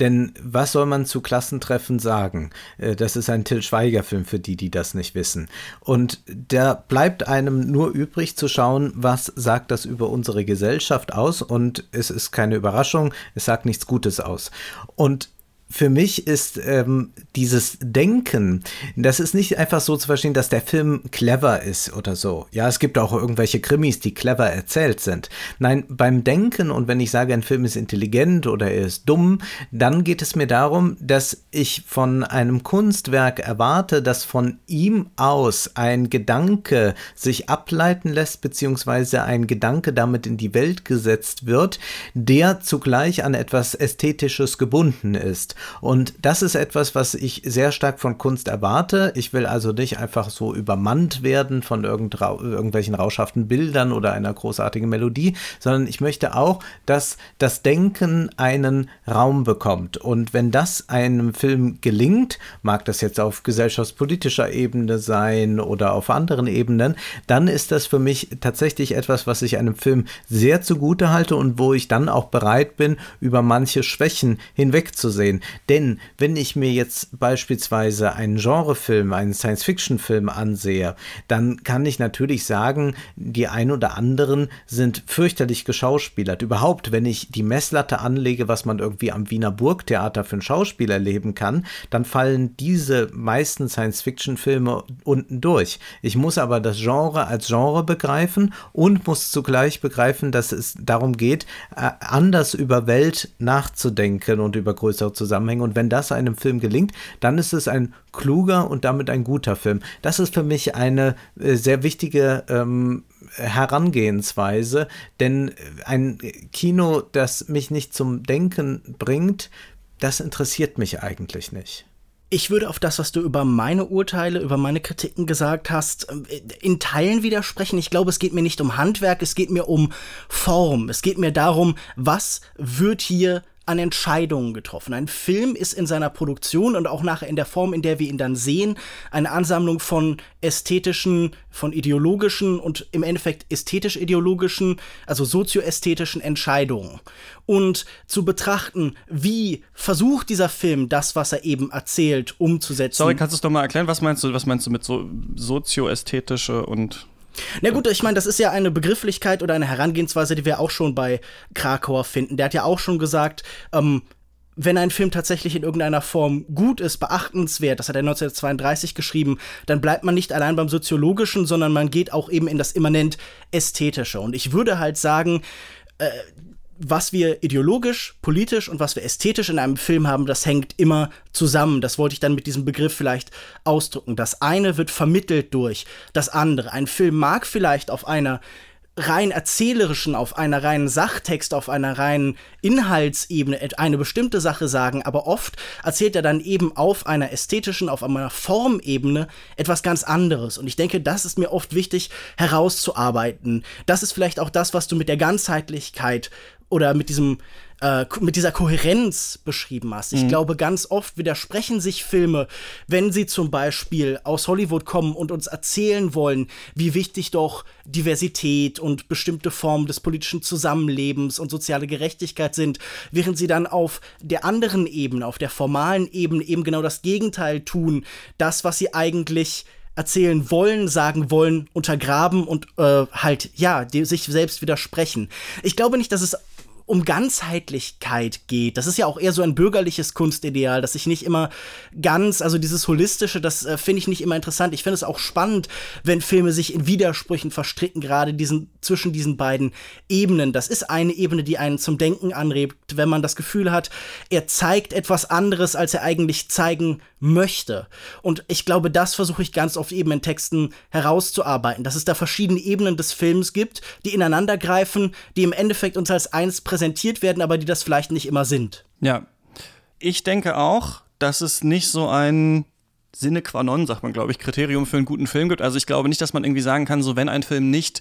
Denn was soll man zu Klassentreffen sagen? Äh, das ist ein Till Schweiger-Film für die, die das nicht wissen. Und da bleibt einem nur übrig zu schauen, was sagt das über unsere Gesellschaft aus? Und es ist keine Überraschung, es sagt nichts Gutes aus. Und für mich ist ähm, dieses Denken, das ist nicht einfach so zu verstehen, dass der Film clever ist oder so. Ja, es gibt auch irgendwelche Krimis, die clever erzählt sind. Nein, beim Denken und wenn ich sage, ein Film ist intelligent oder er ist dumm, dann geht es mir darum, dass ich von einem Kunstwerk erwarte, dass von ihm aus ein Gedanke sich ableiten lässt, beziehungsweise ein Gedanke damit in die Welt gesetzt wird, der zugleich an etwas Ästhetisches gebunden ist. Und das ist etwas, was ich sehr stark von Kunst erwarte. Ich will also nicht einfach so übermannt werden von irgendwelchen rauschhaften Bildern oder einer großartigen Melodie, sondern ich möchte auch, dass das Denken einen Raum bekommt. Und wenn das einem Film gelingt, mag das jetzt auf gesellschaftspolitischer Ebene sein oder auf anderen Ebenen, dann ist das für mich tatsächlich etwas, was ich einem Film sehr zugute halte und wo ich dann auch bereit bin, über manche Schwächen hinwegzusehen. Denn wenn ich mir jetzt beispielsweise einen Genrefilm, einen Science-Fiction-Film ansehe, dann kann ich natürlich sagen, die ein oder anderen sind fürchterlich geschauspielert. Überhaupt, wenn ich die Messlatte anlege, was man irgendwie am Wiener Burgtheater für ein Schauspiel erleben kann, dann fallen diese meisten Science-Fiction-Filme unten durch. Ich muss aber das Genre als Genre begreifen und muss zugleich begreifen, dass es darum geht, äh, anders über Welt nachzudenken und über größere Zusammenhänge Zusammenhänge. Und wenn das einem Film gelingt, dann ist es ein kluger und damit ein guter Film. Das ist für mich eine äh, sehr wichtige ähm, Herangehensweise, denn ein Kino, das mich nicht zum Denken bringt, das interessiert mich eigentlich nicht. Ich würde auf das, was du über meine Urteile, über meine Kritiken gesagt hast, äh, in Teilen widersprechen. Ich glaube, es geht mir nicht um Handwerk, es geht mir um Form. Es geht mir darum, was wird hier an Entscheidungen getroffen. Ein Film ist in seiner Produktion und auch nachher in der Form, in der wir ihn dann sehen, eine Ansammlung von ästhetischen, von ideologischen und im Endeffekt ästhetisch-ideologischen, also sozioästhetischen Entscheidungen. Und zu betrachten, wie versucht dieser Film das, was er eben erzählt, umzusetzen. Sorry, kannst du es doch mal erklären? Was meinst du, was meinst du mit so sozioästhetische und na gut, ich meine, das ist ja eine Begrifflichkeit oder eine Herangehensweise, die wir auch schon bei Krakauer finden. Der hat ja auch schon gesagt, ähm, wenn ein Film tatsächlich in irgendeiner Form gut ist, beachtenswert, das hat er 1932 geschrieben, dann bleibt man nicht allein beim Soziologischen, sondern man geht auch eben in das immanent Ästhetische. Und ich würde halt sagen, äh, was wir ideologisch, politisch und was wir ästhetisch in einem Film haben, das hängt immer zusammen. Das wollte ich dann mit diesem Begriff vielleicht ausdrücken. Das eine wird vermittelt durch das andere. Ein Film mag vielleicht auf einer rein erzählerischen, auf einer reinen Sachtext, auf einer reinen Inhaltsebene eine bestimmte Sache sagen, aber oft erzählt er dann eben auf einer ästhetischen, auf einer Formebene etwas ganz anderes. Und ich denke, das ist mir oft wichtig herauszuarbeiten. Das ist vielleicht auch das, was du mit der Ganzheitlichkeit oder mit diesem äh, mit dieser Kohärenz beschrieben hast. Ich mhm. glaube, ganz oft widersprechen sich Filme, wenn sie zum Beispiel aus Hollywood kommen und uns erzählen wollen, wie wichtig doch Diversität und bestimmte Formen des politischen Zusammenlebens und soziale Gerechtigkeit sind, während sie dann auf der anderen Ebene, auf der formalen Ebene eben genau das Gegenteil tun, das, was sie eigentlich erzählen wollen, sagen wollen, untergraben und äh, halt, ja, sich selbst widersprechen. Ich glaube nicht, dass es um Ganzheitlichkeit geht. Das ist ja auch eher so ein bürgerliches Kunstideal, dass ich nicht immer ganz, also dieses Holistische, das äh, finde ich nicht immer interessant. Ich finde es auch spannend, wenn Filme sich in Widersprüchen verstricken, gerade diesen, zwischen diesen beiden Ebenen. Das ist eine Ebene, die einen zum Denken anregt, wenn man das Gefühl hat, er zeigt etwas anderes, als er eigentlich zeigen möchte. Und ich glaube, das versuche ich ganz oft eben in Texten herauszuarbeiten, dass es da verschiedene Ebenen des Films gibt, die ineinander greifen, die im Endeffekt uns als eins präsentiert werden, aber die das vielleicht nicht immer sind. Ja, ich denke auch, dass es nicht so ein Sinne qua non, sagt man, glaube ich, Kriterium für einen guten Film gibt. Also ich glaube nicht, dass man irgendwie sagen kann, so wenn ein Film nicht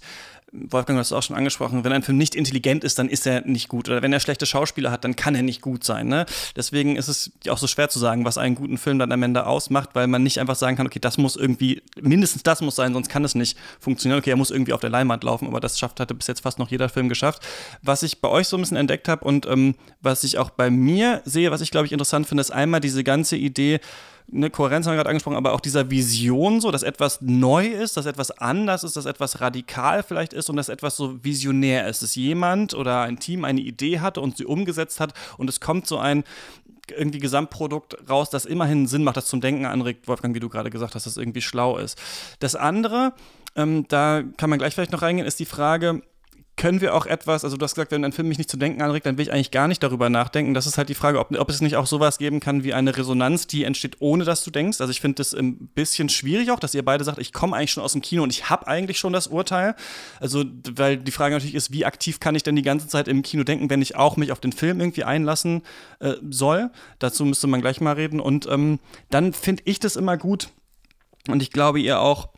Wolfgang, du hast es auch schon angesprochen, wenn ein Film nicht intelligent ist, dann ist er nicht gut. Oder wenn er schlechte Schauspieler hat, dann kann er nicht gut sein. Ne? Deswegen ist es auch so schwer zu sagen, was einen guten Film dann am Ende ausmacht, weil man nicht einfach sagen kann, okay, das muss irgendwie, mindestens das muss sein, sonst kann es nicht funktionieren. Okay, er muss irgendwie auf der Leinwand laufen, aber das schafft, hatte bis jetzt fast noch jeder Film geschafft. Was ich bei euch so ein bisschen entdeckt habe und ähm, was ich auch bei mir sehe, was ich glaube ich interessant finde, ist einmal diese ganze Idee, eine Kohärenz haben wir gerade angesprochen, aber auch dieser Vision so, dass etwas neu ist, dass etwas anders ist, dass etwas radikal vielleicht ist und dass etwas so visionär ist, dass jemand oder ein Team eine Idee hatte und sie umgesetzt hat und es kommt so ein irgendwie Gesamtprodukt raus, das immerhin Sinn macht, das zum Denken anregt, Wolfgang, wie du gerade gesagt hast, dass das irgendwie schlau ist. Das andere, ähm, da kann man gleich vielleicht noch reingehen, ist die Frage, können wir auch etwas, also du hast gesagt, wenn ein Film mich nicht zu denken anregt, dann will ich eigentlich gar nicht darüber nachdenken. Das ist halt die Frage, ob, ob es nicht auch sowas geben kann wie eine Resonanz, die entsteht, ohne dass du denkst. Also ich finde das ein bisschen schwierig auch, dass ihr beide sagt, ich komme eigentlich schon aus dem Kino und ich habe eigentlich schon das Urteil. Also, weil die Frage natürlich ist, wie aktiv kann ich denn die ganze Zeit im Kino denken, wenn ich auch mich auf den Film irgendwie einlassen äh, soll. Dazu müsste man gleich mal reden. Und ähm, dann finde ich das immer gut, und ich glaube ihr auch,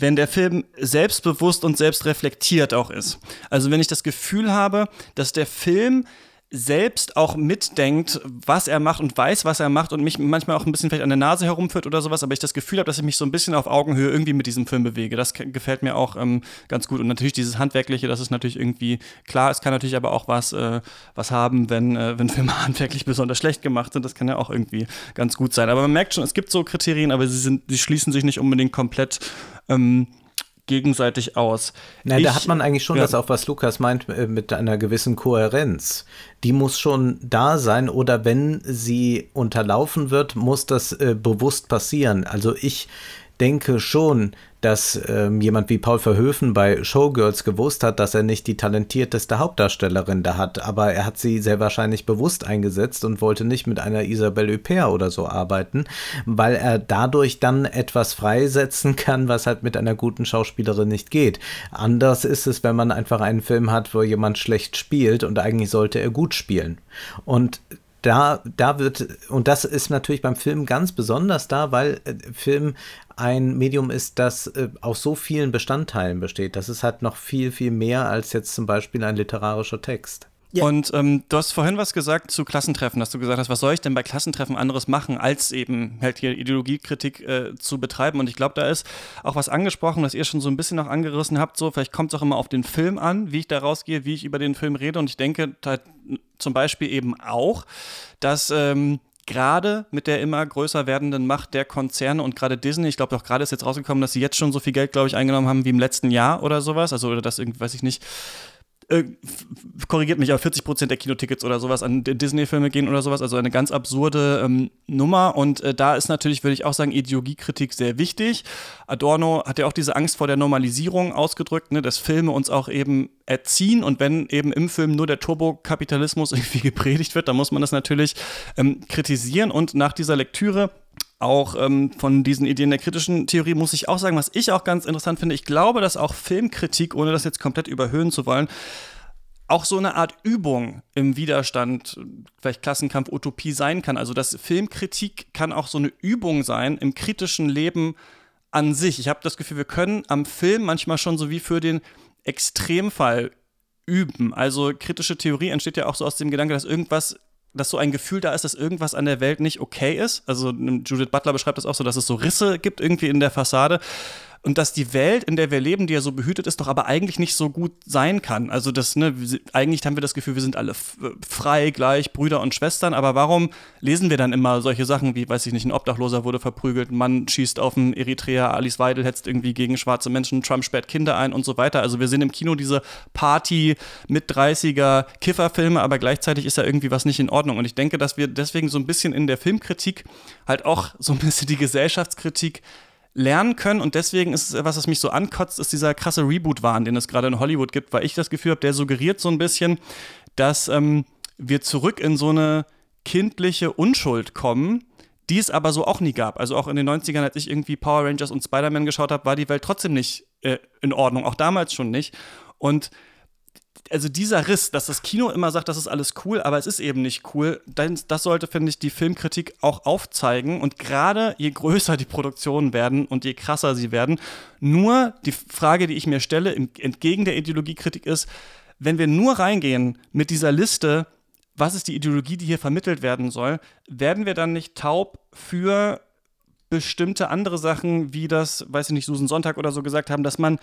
wenn der Film selbstbewusst und selbstreflektiert auch ist. Also wenn ich das Gefühl habe, dass der Film selbst auch mitdenkt, was er macht und weiß, was er macht und mich manchmal auch ein bisschen vielleicht an der Nase herumführt oder sowas, aber ich das Gefühl habe, dass ich mich so ein bisschen auf Augenhöhe irgendwie mit diesem Film bewege. Das gefällt mir auch ähm, ganz gut. Und natürlich dieses Handwerkliche, das ist natürlich irgendwie klar. Es kann natürlich aber auch was, äh, was haben, wenn, äh, wenn Filme handwerklich besonders schlecht gemacht sind. Das kann ja auch irgendwie ganz gut sein. Aber man merkt schon, es gibt so Kriterien, aber sie, sind, sie schließen sich nicht unbedingt komplett ähm, gegenseitig aus. Na, ich, da hat man eigentlich schon ja. das auch, was Lukas meint, äh, mit einer gewissen Kohärenz. Die muss schon da sein oder wenn sie unterlaufen wird, muss das äh, bewusst passieren. Also ich denke schon, dass ähm, jemand wie Paul Verhoeven bei Showgirls gewusst hat, dass er nicht die talentierteste Hauptdarstellerin da hat, aber er hat sie sehr wahrscheinlich bewusst eingesetzt und wollte nicht mit einer Isabelle Huppert oder so arbeiten, weil er dadurch dann etwas freisetzen kann, was halt mit einer guten Schauspielerin nicht geht. Anders ist es, wenn man einfach einen Film hat, wo jemand schlecht spielt und eigentlich sollte er gut spielen. Und da, da wird, und das ist natürlich beim Film ganz besonders da, weil äh, Film ein Medium ist, das äh, aus so vielen Bestandteilen besteht. Das ist halt noch viel, viel mehr als jetzt zum Beispiel ein literarischer Text. Ja. Und ähm, du hast vorhin was gesagt zu Klassentreffen, dass du gesagt hast, was soll ich denn bei Klassentreffen anderes machen, als eben halt hier Ideologiekritik äh, zu betreiben. Und ich glaube, da ist auch was angesprochen, was ihr schon so ein bisschen noch angerissen habt. So, vielleicht kommt es auch immer auf den Film an, wie ich da rausgehe, wie ich über den Film rede. Und ich denke halt zum Beispiel eben auch, dass ähm, gerade mit der immer größer werdenden Macht der Konzerne und gerade Disney, ich glaube auch gerade ist jetzt rausgekommen, dass sie jetzt schon so viel Geld, glaube ich, eingenommen haben wie im letzten Jahr oder sowas. Also, oder das irgendwie, weiß ich nicht, äh, korrigiert mich, aber 40 Prozent der Kinotickets oder sowas an Disney-Filme gehen oder sowas. Also eine ganz absurde ähm, Nummer. Und äh, da ist natürlich, würde ich auch sagen, Ideologiekritik sehr wichtig. Adorno hat ja auch diese Angst vor der Normalisierung ausgedrückt, ne, dass Filme uns auch eben erziehen. Und wenn eben im Film nur der Turbokapitalismus irgendwie gepredigt wird, dann muss man das natürlich ähm, kritisieren. Und nach dieser Lektüre auch ähm, von diesen Ideen der kritischen Theorie muss ich auch sagen, was ich auch ganz interessant finde, ich glaube, dass auch Filmkritik, ohne das jetzt komplett überhöhen zu wollen, auch so eine Art Übung im Widerstand, vielleicht Klassenkampf, Utopie sein kann. Also dass Filmkritik kann auch so eine Übung sein im kritischen Leben an sich. Ich habe das Gefühl, wir können am Film manchmal schon so wie für den Extremfall üben. Also kritische Theorie entsteht ja auch so aus dem Gedanke, dass irgendwas dass so ein Gefühl da ist, dass irgendwas an der Welt nicht okay ist. Also Judith Butler beschreibt das auch so, dass es so Risse gibt irgendwie in der Fassade. Und dass die Welt, in der wir leben, die ja so behütet ist, doch aber eigentlich nicht so gut sein kann. Also das, ne, eigentlich haben wir das Gefühl, wir sind alle frei, gleich, Brüder und Schwestern, aber warum lesen wir dann immer solche Sachen wie, weiß ich nicht, ein Obdachloser wurde verprügelt, ein Mann schießt auf einen Eritreer, Alice Weidel hetzt irgendwie gegen schwarze Menschen, Trump sperrt Kinder ein und so weiter. Also wir sehen im Kino diese Party mit 30er Kifferfilme, aber gleichzeitig ist da irgendwie was nicht in Ordnung. Und ich denke, dass wir deswegen so ein bisschen in der Filmkritik halt auch so ein bisschen die Gesellschaftskritik lernen können. Und deswegen ist es etwas, was mich so ankotzt, ist dieser krasse Reboot-Wahn, den es gerade in Hollywood gibt, weil ich das Gefühl habe, der suggeriert so ein bisschen, dass ähm, wir zurück in so eine kindliche Unschuld kommen, die es aber so auch nie gab. Also auch in den 90ern, als ich irgendwie Power Rangers und Spider-Man geschaut habe, war die Welt trotzdem nicht äh, in Ordnung, auch damals schon nicht. Und also dieser Riss, dass das Kino immer sagt, das ist alles cool, aber es ist eben nicht cool, das sollte, finde ich, die Filmkritik auch aufzeigen. Und gerade je größer die Produktionen werden und je krasser sie werden, nur die Frage, die ich mir stelle, entgegen der Ideologiekritik ist, wenn wir nur reingehen mit dieser Liste, was ist die Ideologie, die hier vermittelt werden soll, werden wir dann nicht taub für bestimmte andere Sachen, wie das, weiß ich nicht, Susan Sonntag oder so gesagt haben, dass man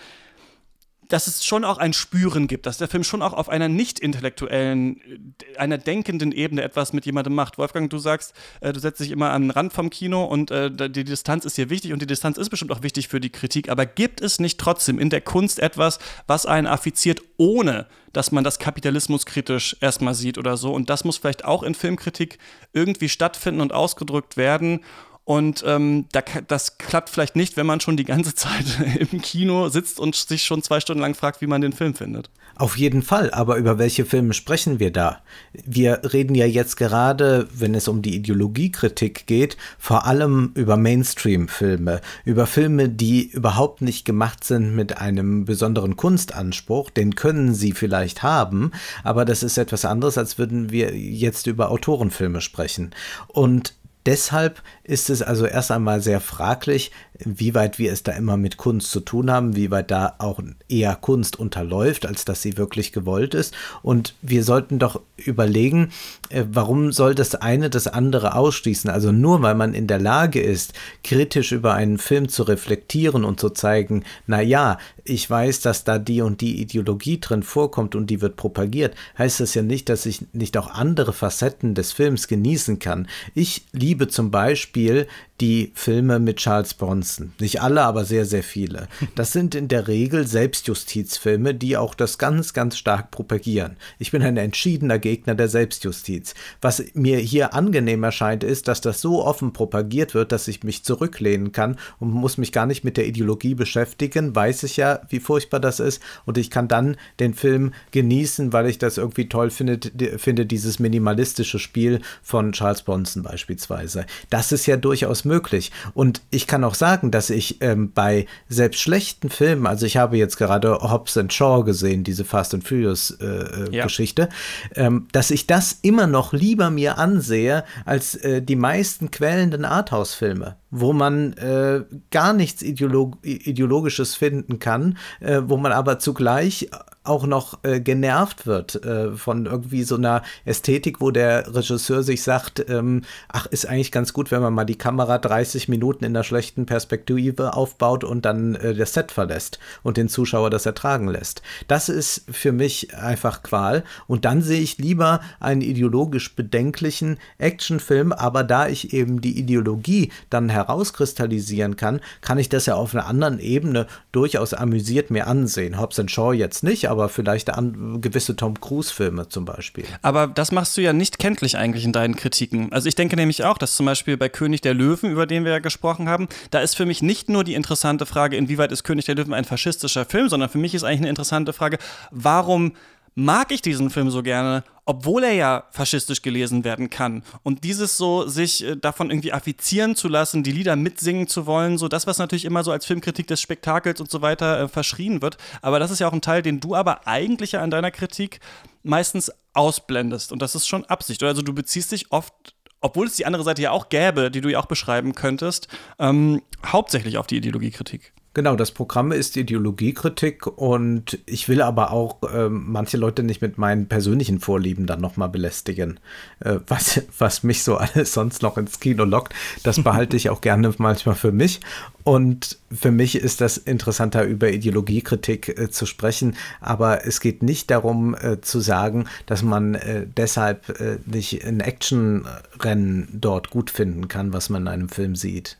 dass es schon auch ein Spüren gibt, dass der Film schon auch auf einer nicht intellektuellen, äh, einer denkenden Ebene etwas mit jemandem macht. Wolfgang, du sagst, äh, du setzt dich immer an den Rand vom Kino und äh, die Distanz ist hier wichtig und die Distanz ist bestimmt auch wichtig für die Kritik. Aber gibt es nicht trotzdem in der Kunst etwas, was einen affiziert, ohne dass man das kapitalismuskritisch erstmal sieht oder so? Und das muss vielleicht auch in Filmkritik irgendwie stattfinden und ausgedrückt werden. Und ähm, da, das klappt vielleicht nicht, wenn man schon die ganze Zeit im Kino sitzt und sich schon zwei Stunden lang fragt, wie man den Film findet. Auf jeden Fall, aber über welche Filme sprechen wir da? Wir reden ja jetzt gerade, wenn es um die Ideologiekritik geht, vor allem über Mainstream-Filme, über Filme, die überhaupt nicht gemacht sind mit einem besonderen Kunstanspruch, den können sie vielleicht haben, aber das ist etwas anderes, als würden wir jetzt über Autorenfilme sprechen. Und Deshalb ist es also erst einmal sehr fraglich, wie weit wir es da immer mit Kunst zu tun haben, wie weit da auch eher Kunst unterläuft, als dass sie wirklich gewollt ist. Und wir sollten doch überlegen, äh, warum soll das eine das andere ausschließen? Also nur weil man in der Lage ist, kritisch über einen Film zu reflektieren und zu zeigen, na ja, ich weiß, dass da die und die Ideologie drin vorkommt und die wird propagiert, heißt das ja nicht, dass ich nicht auch andere Facetten des Films genießen kann. Ich liebe zum Beispiel die Filme mit Charles Bronson. Nicht alle, aber sehr, sehr viele. Das sind in der Regel Selbstjustizfilme, die auch das ganz, ganz stark propagieren. Ich bin ein entschiedener Gegner der Selbstjustiz. Was mir hier angenehm erscheint, ist, dass das so offen propagiert wird, dass ich mich zurücklehnen kann und muss mich gar nicht mit der Ideologie beschäftigen. Weiß ich ja, wie furchtbar das ist. Und ich kann dann den Film genießen, weil ich das irgendwie toll finde, finde dieses minimalistische Spiel von Charles Bronson beispielsweise. Das ist ja durchaus möglich. Und ich kann auch sagen, dass ich ähm, bei selbst schlechten Filmen, also ich habe jetzt gerade Hobbs and Shaw gesehen, diese Fast and Furious äh, äh, ja. Geschichte, ähm, dass ich das immer noch lieber mir ansehe als äh, die meisten quälenden Arthouse-Filme wo man äh, gar nichts Ideolog Ideologisches finden kann, äh, wo man aber zugleich auch noch äh, genervt wird äh, von irgendwie so einer Ästhetik, wo der Regisseur sich sagt, ähm, ach, ist eigentlich ganz gut, wenn man mal die Kamera 30 Minuten in einer schlechten Perspektive aufbaut und dann äh, das Set verlässt und den Zuschauer das ertragen lässt. Das ist für mich einfach Qual. Und dann sehe ich lieber einen ideologisch bedenklichen Actionfilm, aber da ich eben die Ideologie dann herauskristallisieren kann, kann ich das ja auf einer anderen Ebene durchaus amüsiert mir ansehen. Hobbs Shaw jetzt nicht, aber aber vielleicht an, gewisse Tom Cruise-Filme zum Beispiel. Aber das machst du ja nicht kenntlich eigentlich in deinen Kritiken. Also ich denke nämlich auch, dass zum Beispiel bei König der Löwen, über den wir ja gesprochen haben, da ist für mich nicht nur die interessante Frage, inwieweit ist König der Löwen ein faschistischer Film, sondern für mich ist eigentlich eine interessante Frage, warum mag ich diesen Film so gerne, obwohl er ja faschistisch gelesen werden kann. Und dieses so, sich äh, davon irgendwie affizieren zu lassen, die Lieder mitsingen zu wollen, so das, was natürlich immer so als Filmkritik des Spektakels und so weiter äh, verschrien wird. Aber das ist ja auch ein Teil, den du aber eigentlich ja an deiner Kritik meistens ausblendest. Und das ist schon Absicht. Also du beziehst dich oft obwohl es die andere Seite ja auch gäbe, die du ja auch beschreiben könntest, ähm, hauptsächlich auf die Ideologiekritik. Genau, das Programm ist Ideologiekritik und ich will aber auch äh, manche Leute nicht mit meinen persönlichen Vorlieben dann nochmal belästigen. Äh, was, was mich so alles sonst noch ins Kino lockt, das behalte ich auch gerne manchmal für mich. Und für mich ist das interessanter, über Ideologiekritik äh, zu sprechen. Aber es geht nicht darum äh, zu sagen, dass man äh, deshalb äh, nicht ein Actionrennen dort gut finden kann, was man in einem Film sieht.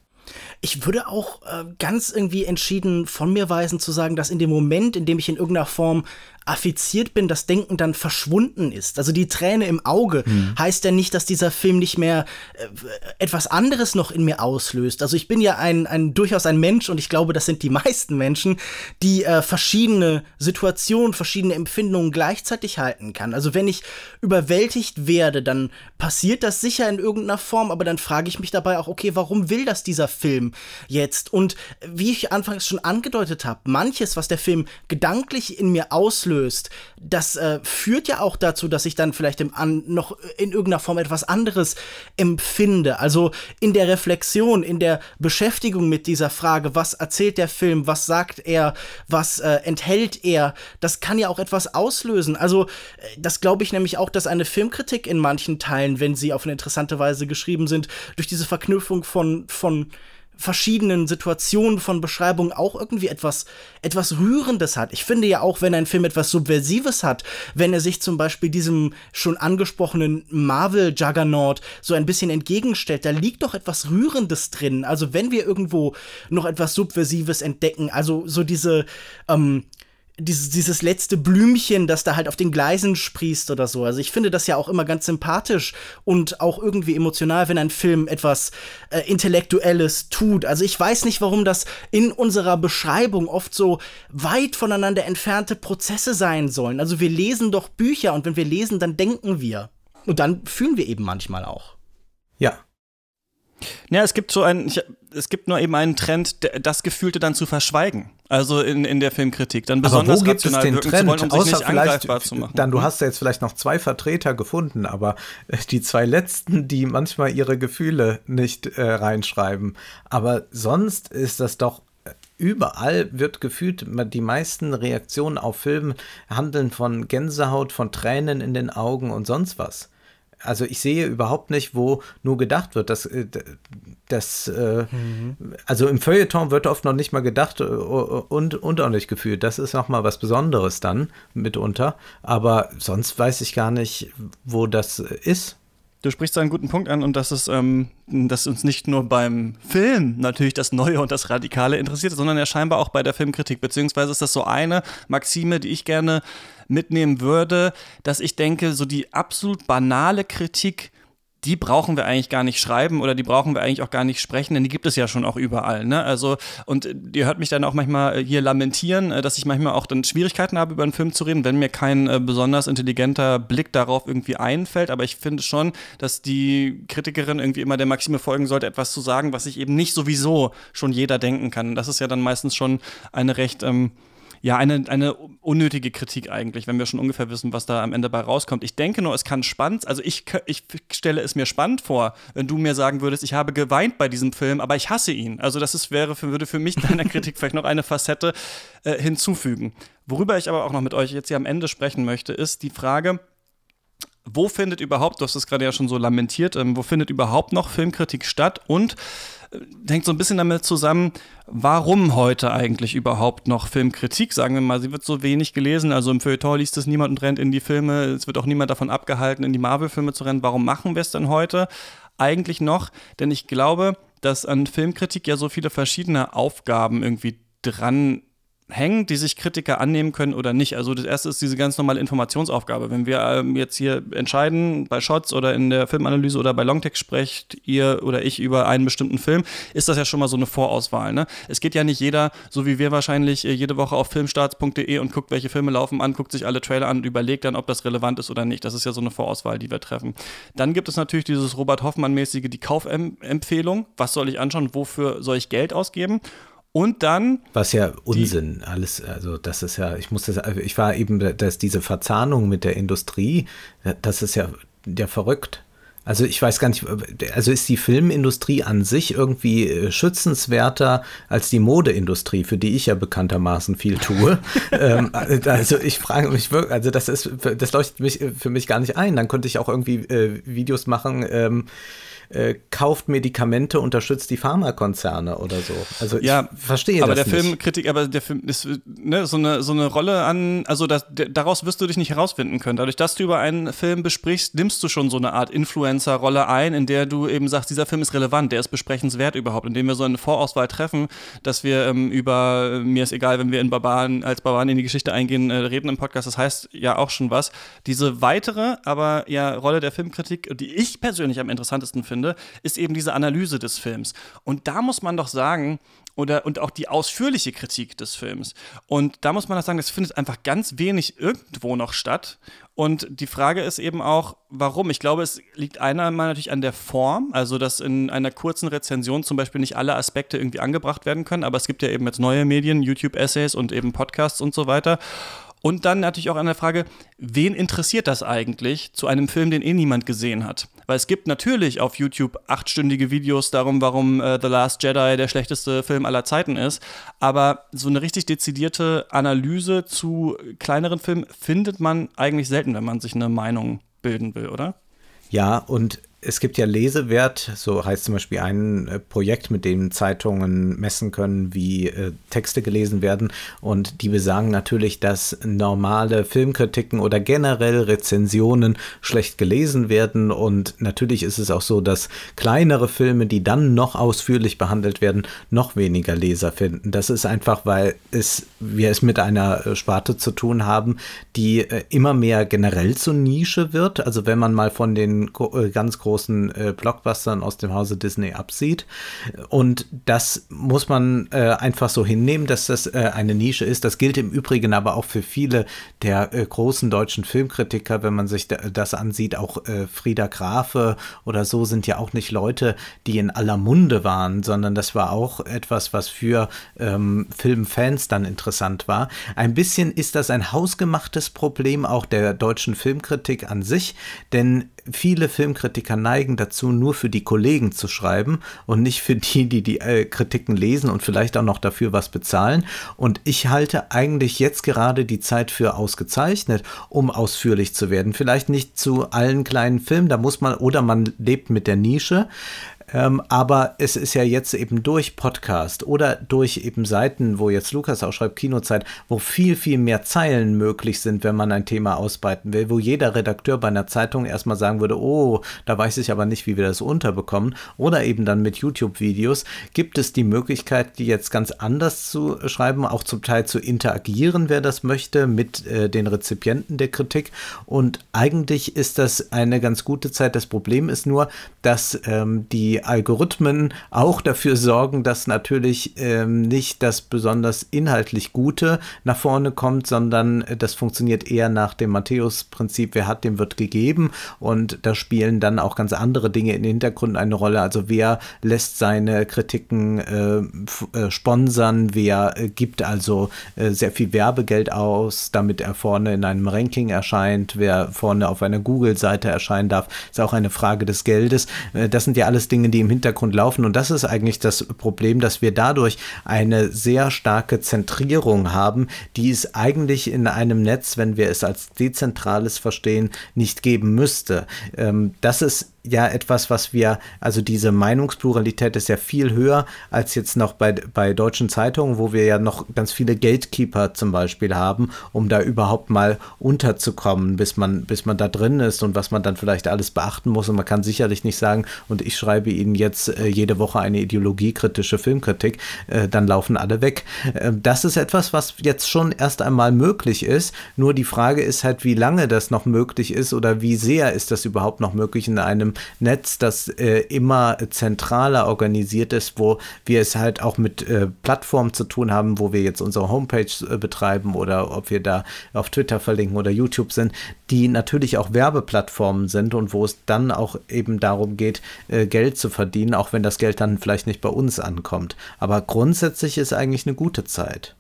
Ich würde auch äh, ganz irgendwie entschieden von mir weisen zu sagen, dass in dem Moment, in dem ich in irgendeiner Form affiziert bin, das Denken dann verschwunden ist. Also die Träne im Auge mhm. heißt ja nicht, dass dieser Film nicht mehr äh, etwas anderes noch in mir auslöst. Also ich bin ja ein, ein durchaus ein Mensch und ich glaube, das sind die meisten Menschen, die äh, verschiedene Situationen, verschiedene Empfindungen gleichzeitig halten kann. Also wenn ich überwältigt werde, dann passiert das sicher in irgendeiner Form, aber dann frage ich mich dabei auch, okay, warum will das dieser Film jetzt? Und wie ich anfangs schon angedeutet habe, manches, was der Film gedanklich in mir auslöst, auslöst, das äh, führt ja auch dazu, dass ich dann vielleicht im an, noch in irgendeiner Form etwas anderes empfinde. Also in der Reflexion, in der Beschäftigung mit dieser Frage, was erzählt der Film, was sagt er, was äh, enthält er, das kann ja auch etwas auslösen. Also äh, das glaube ich nämlich auch, dass eine Filmkritik in manchen Teilen, wenn sie auf eine interessante Weise geschrieben sind, durch diese Verknüpfung von, von verschiedenen Situationen von Beschreibungen auch irgendwie etwas, etwas Rührendes hat. Ich finde ja auch, wenn ein Film etwas Subversives hat, wenn er sich zum Beispiel diesem schon angesprochenen Marvel-Juggernaut so ein bisschen entgegenstellt, da liegt doch etwas Rührendes drin. Also wenn wir irgendwo noch etwas Subversives entdecken, also so diese, ähm, dieses, dieses letzte Blümchen, das da halt auf den Gleisen sprießt oder so. Also ich finde das ja auch immer ganz sympathisch und auch irgendwie emotional, wenn ein Film etwas äh, Intellektuelles tut. Also ich weiß nicht, warum das in unserer Beschreibung oft so weit voneinander entfernte Prozesse sein sollen. Also wir lesen doch Bücher und wenn wir lesen, dann denken wir. Und dann fühlen wir eben manchmal auch. Ja, ja, es gibt so ein, ich, es gibt nur eben einen Trend, das Gefühlte dann zu verschweigen. Also in, in der Filmkritik. Dann besonders aber wo gibt es den Trend, wollen, um außer vielleicht, Dann, du hast ja jetzt vielleicht noch zwei Vertreter gefunden, aber äh, die zwei letzten, die manchmal ihre Gefühle nicht äh, reinschreiben. Aber sonst ist das doch äh, überall wird gefühlt, die meisten Reaktionen auf Filme handeln von Gänsehaut, von Tränen in den Augen und sonst was. Also ich sehe überhaupt nicht, wo nur gedacht wird. dass äh, das, äh, mhm. Also im Feuilleton wird oft noch nicht mal gedacht äh, und, und auch nicht gefühlt. Das ist noch mal was Besonderes dann mitunter. Aber sonst weiß ich gar nicht, wo das ist. Du sprichst einen guten Punkt an und das ist, ähm, dass uns nicht nur beim Film natürlich das Neue und das Radikale interessiert, sondern ja scheinbar auch bei der Filmkritik. Beziehungsweise ist das so eine Maxime, die ich gerne mitnehmen würde, dass ich denke, so die absolut banale Kritik die brauchen wir eigentlich gar nicht schreiben oder die brauchen wir eigentlich auch gar nicht sprechen, denn die gibt es ja schon auch überall. Ne? Also, und ihr hört mich dann auch manchmal äh, hier lamentieren, äh, dass ich manchmal auch dann Schwierigkeiten habe, über einen Film zu reden, wenn mir kein äh, besonders intelligenter Blick darauf irgendwie einfällt. Aber ich finde schon, dass die Kritikerin irgendwie immer der Maxime folgen sollte, etwas zu sagen, was sich eben nicht sowieso schon jeder denken kann. Das ist ja dann meistens schon eine recht. Ähm, ja, eine, eine unnötige Kritik eigentlich, wenn wir schon ungefähr wissen, was da am Ende bei rauskommt. Ich denke nur, es kann spannend, also ich, ich stelle es mir spannend vor, wenn du mir sagen würdest, ich habe geweint bei diesem Film, aber ich hasse ihn. Also das ist, wäre für, würde für mich deiner Kritik vielleicht noch eine Facette äh, hinzufügen. Worüber ich aber auch noch mit euch jetzt hier am Ende sprechen möchte, ist die Frage, wo findet überhaupt, du hast es gerade ja schon so lamentiert, ähm, wo findet überhaupt noch Filmkritik statt und hängt so ein bisschen damit zusammen, warum heute eigentlich überhaupt noch Filmkritik, sagen wir mal, sie wird so wenig gelesen, also im Feuilleton liest es niemand und rennt in die Filme, es wird auch niemand davon abgehalten, in die Marvel-Filme zu rennen. Warum machen wir es denn heute eigentlich noch? Denn ich glaube, dass an Filmkritik ja so viele verschiedene Aufgaben irgendwie dran hängen, die sich Kritiker annehmen können oder nicht. Also das erste ist diese ganz normale Informationsaufgabe. Wenn wir ähm, jetzt hier entscheiden, bei Shots oder in der Filmanalyse oder bei Longtext sprecht ihr oder ich über einen bestimmten Film, ist das ja schon mal so eine Vorauswahl. Ne? Es geht ja nicht jeder, so wie wir wahrscheinlich äh, jede Woche auf filmstarts.de und guckt, welche Filme laufen an, guckt sich alle Trailer an und überlegt dann, ob das relevant ist oder nicht. Das ist ja so eine Vorauswahl, die wir treffen. Dann gibt es natürlich dieses Robert Hoffmann-mäßige, die Kaufempfehlung. Was soll ich anschauen? Wofür soll ich Geld ausgeben? Und dann. Was ja Unsinn, alles, also das ist ja, ich muss das, ich war eben, dass diese Verzahnung mit der Industrie, das ist ja, ja verrückt. Also ich weiß gar nicht, also ist die Filmindustrie an sich irgendwie äh, schützenswerter als die Modeindustrie, für die ich ja bekanntermaßen viel tue. ähm, also ich frage mich wirklich, also das ist, das leuchtet mich für mich gar nicht ein. Dann könnte ich auch irgendwie äh, Videos machen. Ähm, äh, kauft Medikamente, unterstützt die Pharmakonzerne oder so. Also ja, ich verstehe aber das der nicht. Filmkritik, aber der Film ist ne, so, eine, so eine Rolle an, also das, daraus wirst du dich nicht herausfinden können. Dadurch, dass du über einen Film besprichst, nimmst du schon so eine Art Influencer-Rolle ein, in der du eben sagst, dieser Film ist relevant, der ist besprechenswert überhaupt, indem wir so eine Vorauswahl treffen, dass wir ähm, über, mir ist egal, wenn wir in Barbaren, als Barbaren in die Geschichte eingehen, äh, reden im Podcast, das heißt ja auch schon was. Diese weitere, aber ja, Rolle der Filmkritik, die ich persönlich am interessantesten finde, finde, ist eben diese Analyse des Films. Und da muss man doch sagen, oder und auch die ausführliche Kritik des Films. Und da muss man doch sagen, das findet einfach ganz wenig irgendwo noch statt. Und die Frage ist eben auch, warum? Ich glaube, es liegt einmal natürlich an der Form, also dass in einer kurzen Rezension zum Beispiel nicht alle Aspekte irgendwie angebracht werden können, aber es gibt ja eben jetzt neue Medien, YouTube-Essays und eben Podcasts und so weiter. Und dann natürlich auch an der Frage, wen interessiert das eigentlich zu einem Film, den eh niemand gesehen hat? Weil es gibt natürlich auf YouTube achtstündige Videos darum, warum äh, The Last Jedi der schlechteste Film aller Zeiten ist. Aber so eine richtig dezidierte Analyse zu kleineren Filmen findet man eigentlich selten, wenn man sich eine Meinung bilden will, oder? Ja, und es gibt ja Lesewert, so heißt zum Beispiel ein äh, Projekt, mit dem Zeitungen messen können, wie äh, Texte gelesen werden. Und die besagen natürlich, dass normale Filmkritiken oder generell Rezensionen schlecht gelesen werden. Und natürlich ist es auch so, dass kleinere Filme, die dann noch ausführlich behandelt werden, noch weniger Leser finden. Das ist einfach, weil es, wir es mit einer äh, Sparte zu tun haben, die immer mehr generell zur Nische wird. Also wenn man mal von den ganz großen großen äh, Blockbustern aus dem Hause Disney absieht. Und das muss man äh, einfach so hinnehmen, dass das äh, eine Nische ist. Das gilt im Übrigen aber auch für viele der äh, großen deutschen Filmkritiker, wenn man sich das ansieht. Auch äh, Frieda Grafe oder so sind ja auch nicht Leute, die in aller Munde waren, sondern das war auch etwas, was für ähm, Filmfans dann interessant war. Ein bisschen ist das ein hausgemachtes Problem auch der deutschen Filmkritik an sich, denn viele Filmkritiker neigen dazu, nur für die Kollegen zu schreiben und nicht für die, die die äh, Kritiken lesen und vielleicht auch noch dafür was bezahlen. Und ich halte eigentlich jetzt gerade die Zeit für ausgezeichnet, um ausführlich zu werden. Vielleicht nicht zu allen kleinen Filmen, da muss man, oder man lebt mit der Nische. Ähm, aber es ist ja jetzt eben durch Podcast oder durch eben Seiten, wo jetzt Lukas auch schreibt, Kinozeit, wo viel, viel mehr Zeilen möglich sind, wenn man ein Thema ausbreiten will, wo jeder Redakteur bei einer Zeitung erstmal sagen würde, oh, da weiß ich aber nicht, wie wir das unterbekommen. Oder eben dann mit YouTube-Videos gibt es die Möglichkeit, die jetzt ganz anders zu schreiben, auch zum Teil zu interagieren, wer das möchte, mit äh, den Rezipienten der Kritik. Und eigentlich ist das eine ganz gute Zeit. Das Problem ist nur, dass ähm, die Algorithmen auch dafür sorgen, dass natürlich ähm, nicht das besonders inhaltlich Gute nach vorne kommt, sondern das funktioniert eher nach dem Matthäus-Prinzip, wer hat, dem wird gegeben. Und da spielen dann auch ganz andere Dinge in den Hintergrund eine Rolle. Also wer lässt seine Kritiken äh, äh, sponsern, wer äh, gibt also äh, sehr viel Werbegeld aus, damit er vorne in einem Ranking erscheint, wer vorne auf einer Google-Seite erscheinen darf, ist auch eine Frage des Geldes. Äh, das sind ja alles Dinge, Dinge, die im Hintergrund laufen. Und das ist eigentlich das Problem, dass wir dadurch eine sehr starke Zentrierung haben, die es eigentlich in einem Netz, wenn wir es als dezentrales verstehen, nicht geben müsste. Ähm, das ist ja etwas, was wir, also diese Meinungspluralität ist ja viel höher als jetzt noch bei, bei deutschen Zeitungen, wo wir ja noch ganz viele Gatekeeper zum Beispiel haben, um da überhaupt mal unterzukommen, bis man, bis man da drin ist und was man dann vielleicht alles beachten muss. Und man kann sicherlich nicht sagen, und ich schreibe Ihnen jetzt äh, jede Woche eine ideologiekritische Filmkritik, äh, dann laufen alle weg. Äh, das ist etwas, was jetzt schon erst einmal möglich ist. Nur die Frage ist halt, wie lange das noch möglich ist oder wie sehr ist das überhaupt noch möglich in einem Netz, das äh, immer zentraler organisiert ist, wo wir es halt auch mit äh, Plattformen zu tun haben, wo wir jetzt unsere Homepage äh, betreiben oder ob wir da auf Twitter verlinken oder YouTube sind, die natürlich auch Werbeplattformen sind und wo es dann auch eben darum geht, äh, Geld zu verdienen, auch wenn das Geld dann vielleicht nicht bei uns ankommt. Aber grundsätzlich ist eigentlich eine gute Zeit.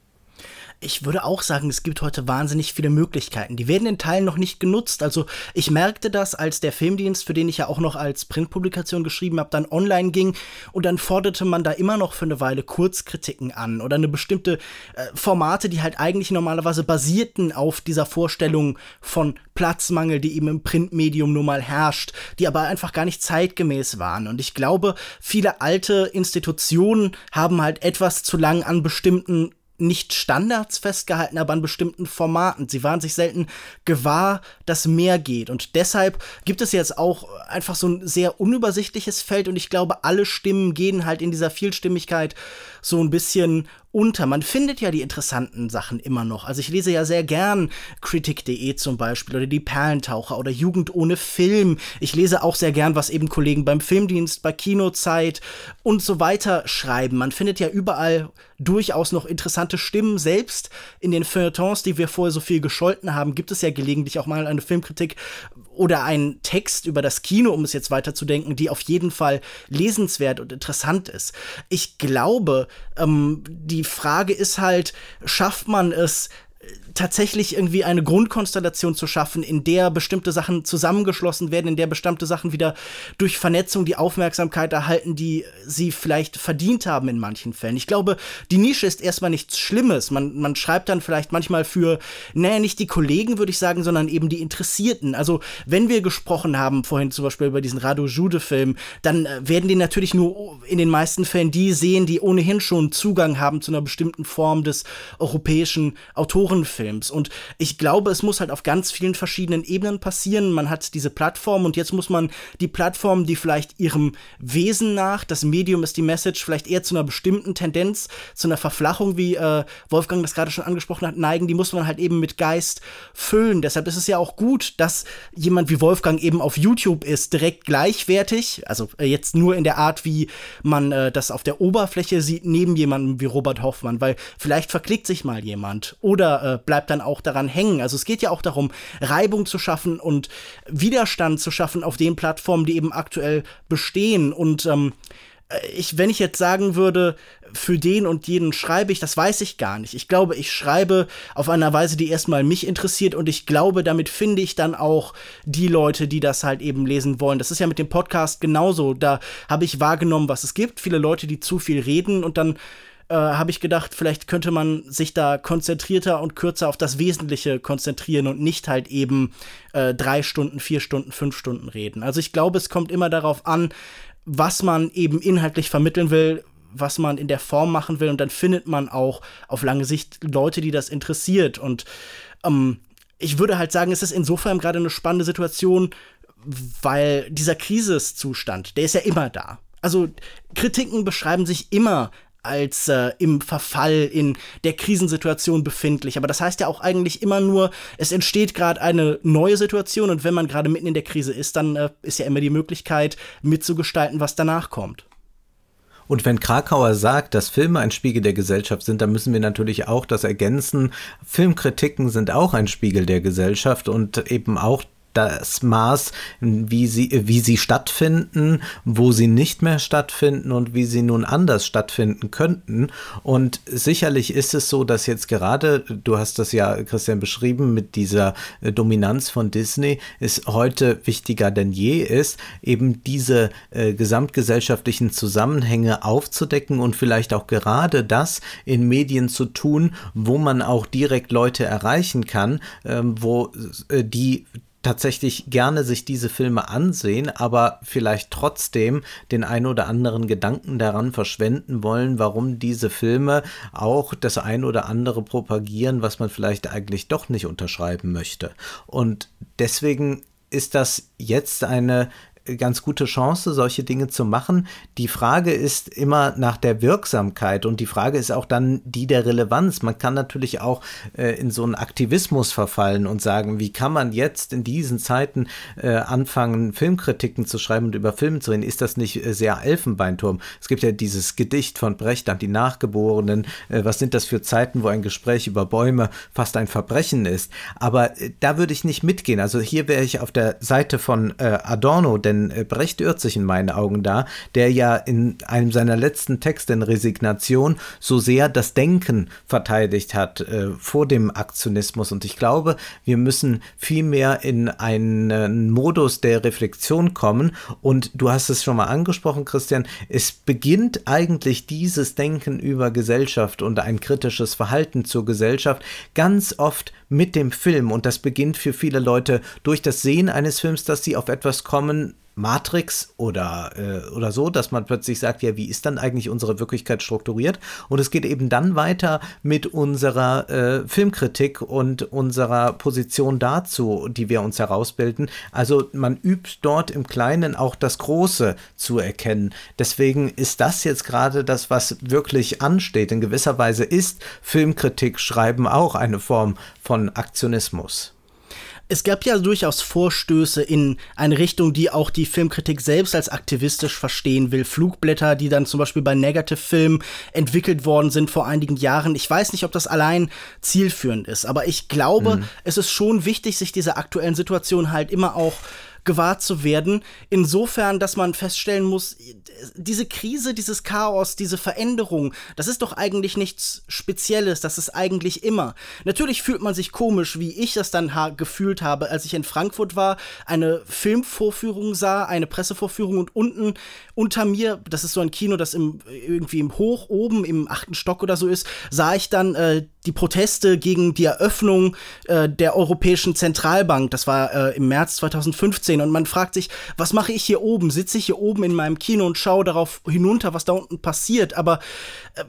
Ich würde auch sagen, es gibt heute wahnsinnig viele Möglichkeiten. Die werden in Teilen noch nicht genutzt. Also ich merkte das, als der Filmdienst, für den ich ja auch noch als Printpublikation geschrieben habe, dann online ging und dann forderte man da immer noch für eine Weile Kurzkritiken an oder eine bestimmte äh, Formate, die halt eigentlich normalerweise basierten auf dieser Vorstellung von Platzmangel, die eben im Printmedium nun mal herrscht, die aber einfach gar nicht zeitgemäß waren. Und ich glaube, viele alte Institutionen haben halt etwas zu lang an bestimmten nicht Standards festgehalten, aber an bestimmten Formaten. Sie waren sich selten gewahr, dass mehr geht. Und deshalb gibt es jetzt auch einfach so ein sehr unübersichtliches Feld und ich glaube, alle Stimmen gehen halt in dieser Vielstimmigkeit so ein bisschen unter. Man findet ja die interessanten Sachen immer noch. Also ich lese ja sehr gern Critic.de zum Beispiel oder die Perlentaucher oder Jugend ohne Film. Ich lese auch sehr gern, was eben Kollegen beim Filmdienst, bei Kinozeit und so weiter schreiben. Man findet ja überall durchaus noch interessante Stimmen. Selbst in den Feuilletons, die wir vorher so viel gescholten haben, gibt es ja gelegentlich auch mal eine Filmkritik oder einen Text über das Kino, um es jetzt weiterzudenken, die auf jeden Fall lesenswert und interessant ist. Ich glaube, ähm, die Frage ist halt, schafft man es, tatsächlich irgendwie eine Grundkonstellation zu schaffen, in der bestimmte Sachen zusammengeschlossen werden, in der bestimmte Sachen wieder durch Vernetzung die Aufmerksamkeit erhalten, die sie vielleicht verdient haben in manchen Fällen. Ich glaube, die Nische ist erstmal nichts Schlimmes. Man, man schreibt dann vielleicht manchmal für, naja, nicht die Kollegen, würde ich sagen, sondern eben die Interessierten. Also, wenn wir gesprochen haben, vorhin zum Beispiel über diesen Rado Jude-Film, dann äh, werden die natürlich nur in den meisten Fällen die sehen, die ohnehin schon Zugang haben zu einer bestimmten Form des europäischen Autorenfilms. Films. Und ich glaube, es muss halt auf ganz vielen verschiedenen Ebenen passieren. Man hat diese Plattform und jetzt muss man die Plattform, die vielleicht ihrem Wesen nach, das Medium ist die Message, vielleicht eher zu einer bestimmten Tendenz, zu einer Verflachung, wie äh, Wolfgang das gerade schon angesprochen hat, neigen, die muss man halt eben mit Geist füllen. Deshalb ist es ja auch gut, dass jemand wie Wolfgang eben auf YouTube ist, direkt gleichwertig, also äh, jetzt nur in der Art, wie man äh, das auf der Oberfläche sieht, neben jemandem wie Robert Hoffmann, weil vielleicht verklickt sich mal jemand oder äh, bleibt bleibt dann auch daran hängen. Also es geht ja auch darum, Reibung zu schaffen und Widerstand zu schaffen auf den Plattformen, die eben aktuell bestehen. Und ähm, äh, ich, wenn ich jetzt sagen würde, für den und jeden schreibe ich, das weiß ich gar nicht. Ich glaube, ich schreibe auf einer Weise, die erstmal mich interessiert und ich glaube, damit finde ich dann auch die Leute, die das halt eben lesen wollen. Das ist ja mit dem Podcast genauso. Da habe ich wahrgenommen, was es gibt. Viele Leute, die zu viel reden und dann äh, habe ich gedacht, vielleicht könnte man sich da konzentrierter und kürzer auf das Wesentliche konzentrieren und nicht halt eben äh, drei Stunden, vier Stunden, fünf Stunden reden. Also ich glaube, es kommt immer darauf an, was man eben inhaltlich vermitteln will, was man in der Form machen will und dann findet man auch auf lange Sicht Leute, die das interessiert und ähm, ich würde halt sagen, es ist insofern gerade eine spannende Situation, weil dieser Krisiszustand, der ist ja immer da. Also Kritiken beschreiben sich immer als äh, im Verfall, in der Krisensituation befindlich. Aber das heißt ja auch eigentlich immer nur, es entsteht gerade eine neue Situation und wenn man gerade mitten in der Krise ist, dann äh, ist ja immer die Möglichkeit mitzugestalten, was danach kommt. Und wenn Krakauer sagt, dass Filme ein Spiegel der Gesellschaft sind, dann müssen wir natürlich auch das ergänzen. Filmkritiken sind auch ein Spiegel der Gesellschaft und eben auch das Maß, wie sie, wie sie stattfinden, wo sie nicht mehr stattfinden und wie sie nun anders stattfinden könnten. Und sicherlich ist es so, dass jetzt gerade, du hast das ja, Christian, beschrieben, mit dieser äh, Dominanz von Disney, es heute wichtiger denn je ist, eben diese äh, gesamtgesellschaftlichen Zusammenhänge aufzudecken und vielleicht auch gerade das in Medien zu tun, wo man auch direkt Leute erreichen kann, äh, wo äh, die tatsächlich gerne sich diese Filme ansehen, aber vielleicht trotzdem den ein oder anderen Gedanken daran verschwenden wollen, warum diese Filme auch das ein oder andere propagieren, was man vielleicht eigentlich doch nicht unterschreiben möchte. Und deswegen ist das jetzt eine ganz gute Chance, solche Dinge zu machen. Die Frage ist immer nach der Wirksamkeit und die Frage ist auch dann die der Relevanz. Man kann natürlich auch äh, in so einen Aktivismus verfallen und sagen, wie kann man jetzt in diesen Zeiten äh, anfangen, Filmkritiken zu schreiben und über Filme zu reden? Ist das nicht äh, sehr Elfenbeinturm? Es gibt ja dieses Gedicht von Brecht an die Nachgeborenen. Äh, was sind das für Zeiten, wo ein Gespräch über Bäume fast ein Verbrechen ist? Aber äh, da würde ich nicht mitgehen. Also hier wäre ich auf der Seite von äh, Adorno, denn denn äh, Brecht irrt sich in meinen Augen da, der ja in einem seiner letzten Texte in Resignation so sehr das Denken verteidigt hat äh, vor dem Aktionismus. Und ich glaube, wir müssen viel mehr in einen Modus der Reflexion kommen. Und du hast es schon mal angesprochen, Christian, es beginnt eigentlich dieses Denken über Gesellschaft und ein kritisches Verhalten zur Gesellschaft ganz oft mit dem Film. Und das beginnt für viele Leute durch das Sehen eines Films, dass sie auf etwas kommen, Matrix oder, äh, oder so, dass man plötzlich sagt, ja, wie ist dann eigentlich unsere Wirklichkeit strukturiert? Und es geht eben dann weiter mit unserer äh, Filmkritik und unserer Position dazu, die wir uns herausbilden. Also man übt dort im Kleinen auch das Große zu erkennen. Deswegen ist das jetzt gerade das, was wirklich ansteht. In gewisser Weise ist Filmkritik schreiben auch eine Form von Aktionismus es gab ja durchaus Vorstöße in eine Richtung, die auch die Filmkritik selbst als aktivistisch verstehen will. Flugblätter, die dann zum Beispiel bei Negative Film entwickelt worden sind vor einigen Jahren. Ich weiß nicht, ob das allein zielführend ist, aber ich glaube, mhm. es ist schon wichtig, sich dieser aktuellen Situation halt immer auch gewahrt zu werden. Insofern, dass man feststellen muss, diese Krise, dieses Chaos, diese Veränderung, das ist doch eigentlich nichts Spezielles, das ist eigentlich immer. Natürlich fühlt man sich komisch, wie ich das dann ha gefühlt habe, als ich in Frankfurt war, eine Filmvorführung sah, eine Pressevorführung und unten unter mir, das ist so ein Kino, das im, irgendwie im Hoch oben im achten Stock oder so ist, sah ich dann äh, die Proteste gegen die Eröffnung äh, der Europäischen Zentralbank. Das war äh, im März 2015 und man fragt sich, was mache ich hier oben? Sitze ich hier oben in meinem Kino und schaue darauf hinunter, was da unten passiert? Aber äh,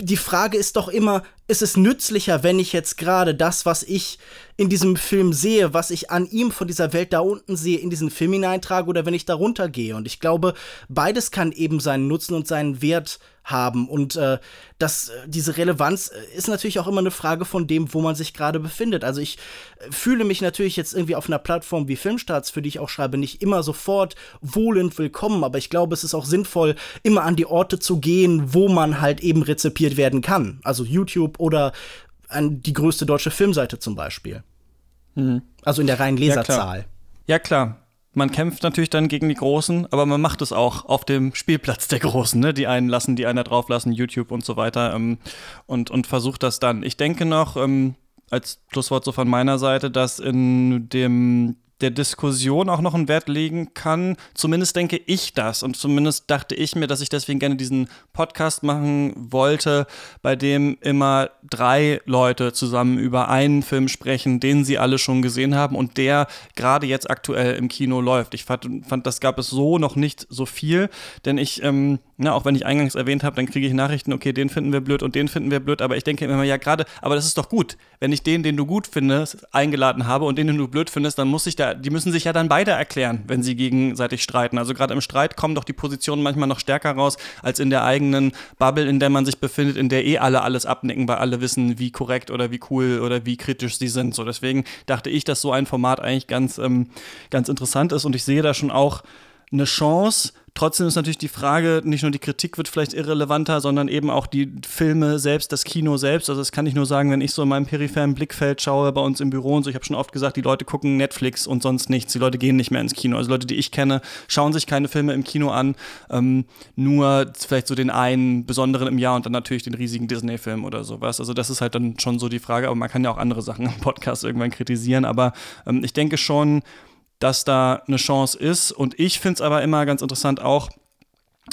die Frage ist doch immer, ist es nützlicher, wenn ich jetzt gerade das, was ich in diesem Film sehe, was ich an ihm von dieser Welt da unten sehe, in diesen Film hineintrage oder wenn ich da runtergehe? Und ich glaube, beides kann eben seinen Nutzen und seinen Wert haben. Und äh, das, äh, diese Relevanz äh, ist natürlich auch immer eine Frage von dem, wo man sich gerade befindet. Also ich äh, fühle mich natürlich jetzt irgendwie auf einer Plattform wie Filmstarts, für die ich auch schreibe, nicht immer sofort wohlend willkommen, aber ich glaube, es ist auch sinnvoll, immer an die Orte zu gehen, wo man halt eben rezipiert werden kann. Also YouTube oder an die größte deutsche Filmseite zum Beispiel. Mhm. Also in der reinen Leserzahl. Ja, klar. Ja, klar man kämpft natürlich dann gegen die Großen, aber man macht es auch auf dem Spielplatz der Großen, ne? die einen lassen, die einen da drauf lassen, YouTube und so weiter ähm, und, und versucht das dann. Ich denke noch, ähm, als Schlusswort so von meiner Seite, dass in dem der Diskussion auch noch einen Wert legen kann. Zumindest denke ich das. Und zumindest dachte ich mir, dass ich deswegen gerne diesen Podcast machen wollte, bei dem immer drei Leute zusammen über einen Film sprechen, den sie alle schon gesehen haben und der gerade jetzt aktuell im Kino läuft. Ich fand, fand das gab es so noch nicht so viel, denn ich, ähm, na, auch wenn ich eingangs erwähnt habe, dann kriege ich Nachrichten, okay, den finden wir blöd und den finden wir blöd, aber ich denke immer, ja, gerade, aber das ist doch gut. Wenn ich den, den du gut findest, eingeladen habe und den, den du blöd findest, dann muss ich da, die müssen sich ja dann beide erklären, wenn sie gegenseitig streiten. Also gerade im Streit kommen doch die Positionen manchmal noch stärker raus, als in der eigenen Bubble, in der man sich befindet, in der eh alle alles abnicken, weil alle wissen, wie korrekt oder wie cool oder wie kritisch sie sind. So, deswegen dachte ich, dass so ein Format eigentlich ganz, ähm, ganz interessant ist und ich sehe da schon auch eine Chance, Trotzdem ist natürlich die Frage, nicht nur die Kritik wird vielleicht irrelevanter, sondern eben auch die Filme selbst, das Kino selbst. Also das kann ich nur sagen, wenn ich so in meinem peripheren Blickfeld schaue bei uns im Büro und so. Ich habe schon oft gesagt, die Leute gucken Netflix und sonst nichts. Die Leute gehen nicht mehr ins Kino. Also Leute, die ich kenne, schauen sich keine Filme im Kino an. Ähm, nur vielleicht so den einen besonderen im Jahr und dann natürlich den riesigen Disney-Film oder sowas. Also das ist halt dann schon so die Frage. Aber man kann ja auch andere Sachen im Podcast irgendwann kritisieren. Aber ähm, ich denke schon, dass da eine Chance ist. Und ich finde es aber immer ganz interessant, auch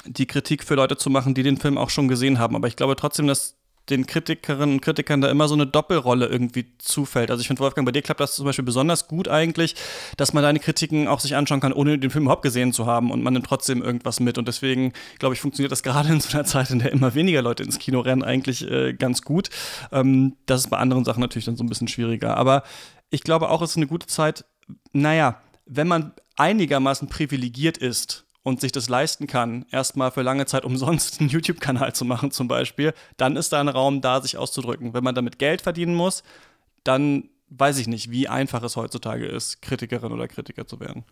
die Kritik für Leute zu machen, die den Film auch schon gesehen haben. Aber ich glaube trotzdem, dass den Kritikerinnen und Kritikern da immer so eine Doppelrolle irgendwie zufällt. Also ich finde, Wolfgang, bei dir klappt das zum Beispiel besonders gut eigentlich, dass man deine Kritiken auch sich anschauen kann, ohne den Film überhaupt gesehen zu haben und man nimmt trotzdem irgendwas mit. Und deswegen, glaube ich, funktioniert das gerade in so einer Zeit, in der immer weniger Leute ins Kino rennen, eigentlich äh, ganz gut. Ähm, das ist bei anderen Sachen natürlich dann so ein bisschen schwieriger. Aber ich glaube auch, es ist eine gute Zeit, naja, wenn man einigermaßen privilegiert ist und sich das leisten kann, erstmal für lange Zeit umsonst einen YouTube-Kanal zu machen zum Beispiel, dann ist da ein Raum da, sich auszudrücken. Wenn man damit Geld verdienen muss, dann weiß ich nicht, wie einfach es heutzutage ist, Kritikerin oder Kritiker zu werden.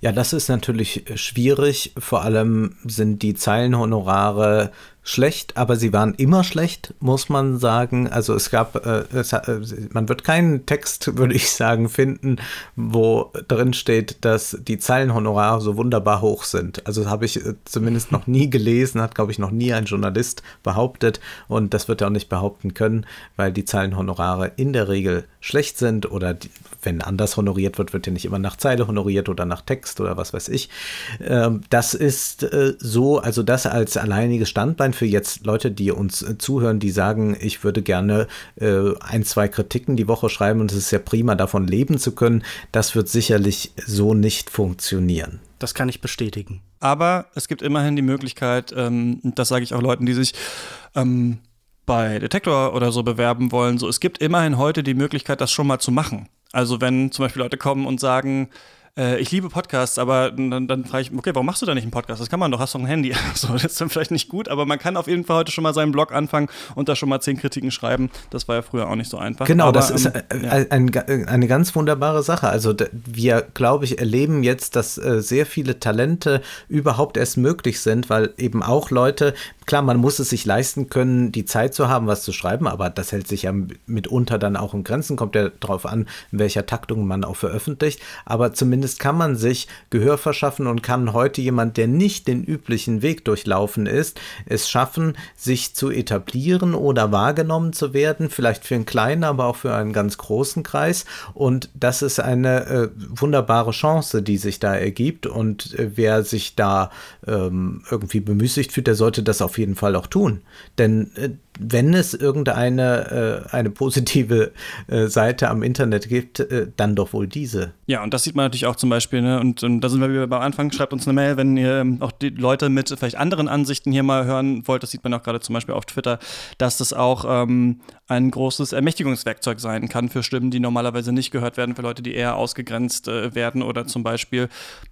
Ja, das ist natürlich schwierig. Vor allem sind die Zeilenhonorare schlecht, aber sie waren immer schlecht, muss man sagen. Also es gab, äh, es, äh, man wird keinen Text, würde ich sagen, finden, wo drin steht, dass die Zeilenhonorare so wunderbar hoch sind. Also habe ich äh, zumindest noch nie gelesen, hat, glaube ich, noch nie ein Journalist behauptet und das wird er auch nicht behaupten können, weil die Zeilenhonorare in der Regel schlecht sind oder die, wenn anders honoriert wird, wird ja nicht immer nach Zeile honoriert oder nach Text oder was weiß ich. Ähm, das ist äh, so, also das als alleiniges Standbein für jetzt Leute, die uns äh, zuhören, die sagen, ich würde gerne äh, ein, zwei Kritiken die Woche schreiben und es ist ja prima, davon leben zu können. Das wird sicherlich so nicht funktionieren. Das kann ich bestätigen. Aber es gibt immerhin die Möglichkeit, ähm, das sage ich auch Leuten, die sich ähm, bei Detektor oder so bewerben wollen, so es gibt immerhin heute die Möglichkeit, das schon mal zu machen. Also wenn zum Beispiel Leute kommen und sagen, äh, ich liebe Podcasts, aber dann, dann frage ich, okay, warum machst du da nicht einen Podcast? Das kann man doch, hast doch ein Handy. So, das ist dann vielleicht nicht gut, aber man kann auf jeden Fall heute schon mal seinen Blog anfangen und da schon mal zehn Kritiken schreiben. Das war ja früher auch nicht so einfach. Genau, aber, das ist ähm, ein, ein, eine ganz wunderbare Sache. Also wir, glaube ich, erleben jetzt, dass äh, sehr viele Talente überhaupt erst möglich sind, weil eben auch Leute, klar, man muss es sich leisten können, die Zeit zu haben, was zu schreiben, aber das hält sich ja mitunter dann auch in Grenzen, kommt ja darauf an, in welcher Taktung man auch veröffentlicht. Aber zumindest kann man sich Gehör verschaffen und kann heute jemand, der nicht den üblichen Weg durchlaufen ist, es schaffen, sich zu etablieren oder wahrgenommen zu werden, vielleicht für einen kleinen, aber auch für einen ganz großen Kreis. Und das ist eine äh, wunderbare Chance, die sich da ergibt. Und äh, wer sich da ähm, irgendwie bemüßigt fühlt, der sollte das auf jeden Fall auch tun. Denn äh, wenn es irgendeine äh, eine positive äh, Seite am Internet gibt, äh, dann doch wohl diese. Ja, und das sieht man natürlich auch zum Beispiel, ne? und, und da sind wir wieder beim Anfang, schreibt uns eine Mail, wenn ihr ähm, auch die Leute mit vielleicht anderen Ansichten hier mal hören wollt, das sieht man auch gerade zum Beispiel auf Twitter, dass das auch ähm, ein großes Ermächtigungswerkzeug sein kann für Stimmen, die normalerweise nicht gehört werden, für Leute, die eher ausgegrenzt äh, werden oder zum Beispiel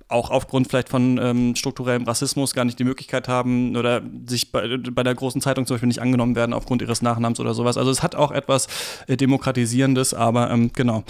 auch aufgrund vielleicht von ähm, strukturellem Rassismus gar nicht die Möglichkeit haben oder sich bei, bei der großen Zeitung zum Beispiel nicht angenommen werden aufgrund ihres Nachnamens oder sowas. Also es hat auch etwas äh, Demokratisierendes, aber ähm, genau.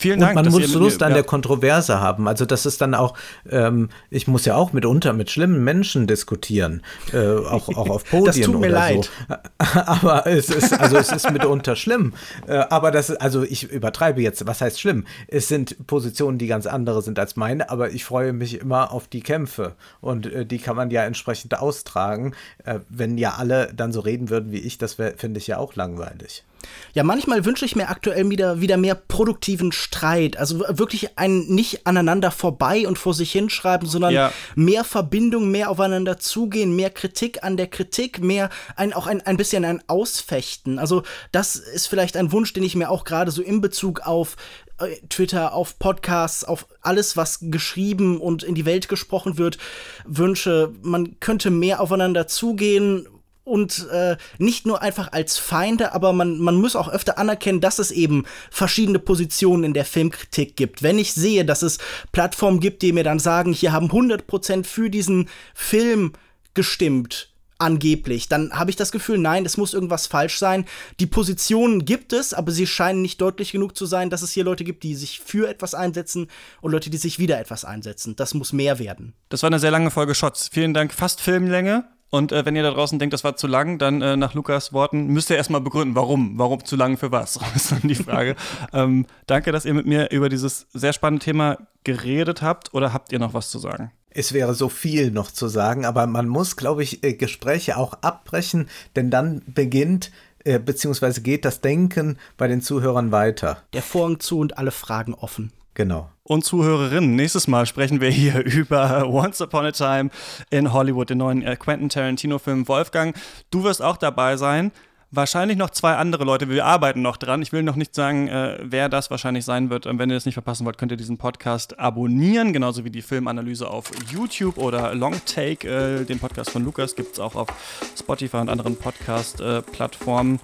Vielen Dank. Und man muss Lust an ja. der Kontroverse haben. Also das ist dann auch, ähm, ich muss ja auch mitunter mit schlimmen Menschen diskutieren, äh, auch, auch auf Podien das tut mir oder leid. so. Aber es ist, also es ist mitunter schlimm. Äh, aber das also ich übertreibe jetzt, was heißt schlimm? Es sind Positionen, die ganz andere sind als meine, aber ich freue mich immer auf die Kämpfe. Und äh, die kann man ja entsprechend austragen. Äh, wenn ja alle dann so reden würden wie ich, das finde ich ja auch langweilig. Ja, manchmal wünsche ich mir aktuell wieder, wieder mehr produktiven Streit. Also wirklich ein nicht aneinander vorbei und vor sich hinschreiben, sondern ja. mehr Verbindung, mehr aufeinander zugehen, mehr Kritik an der Kritik, mehr ein, auch ein, ein bisschen ein Ausfechten. Also das ist vielleicht ein Wunsch, den ich mir auch gerade so in Bezug auf äh, Twitter, auf Podcasts, auf alles, was geschrieben und in die Welt gesprochen wird, wünsche. Man könnte mehr aufeinander zugehen und äh, nicht nur einfach als Feinde, aber man, man muss auch öfter anerkennen, dass es eben verschiedene Positionen in der Filmkritik gibt. Wenn ich sehe, dass es Plattformen gibt, die mir dann sagen, hier haben 100% für diesen Film gestimmt, angeblich, dann habe ich das Gefühl, nein, es muss irgendwas falsch sein. Die Positionen gibt es, aber sie scheinen nicht deutlich genug zu sein, dass es hier Leute gibt, die sich für etwas einsetzen und Leute, die sich wieder etwas einsetzen. Das muss mehr werden. Das war eine sehr lange Folge Shots. Vielen Dank. Fast Filmlänge. Und äh, wenn ihr da draußen denkt, das war zu lang, dann äh, nach Lukas Worten müsst ihr erstmal begründen, warum. Warum zu lang für was? ist dann die Frage. ähm, danke, dass ihr mit mir über dieses sehr spannende Thema geredet habt. Oder habt ihr noch was zu sagen? Es wäre so viel noch zu sagen, aber man muss, glaube ich, äh, Gespräche auch abbrechen, denn dann beginnt äh, beziehungsweise geht das Denken bei den Zuhörern weiter. Der Vorhang zu und alle Fragen offen. Genau. Und Zuhörerinnen, nächstes Mal sprechen wir hier über Once Upon a Time in Hollywood, den neuen äh, Quentin Tarantino-Film. Wolfgang, du wirst auch dabei sein. Wahrscheinlich noch zwei andere Leute. Wir arbeiten noch dran. Ich will noch nicht sagen, äh, wer das wahrscheinlich sein wird. Wenn ihr das nicht verpassen wollt, könnt ihr diesen Podcast abonnieren. Genauso wie die Filmanalyse auf YouTube oder Long Take. Äh, den Podcast von Lukas gibt es auch auf Spotify und anderen Podcast-Plattformen.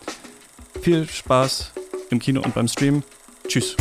Viel Spaß im Kino und beim Stream. Tschüss.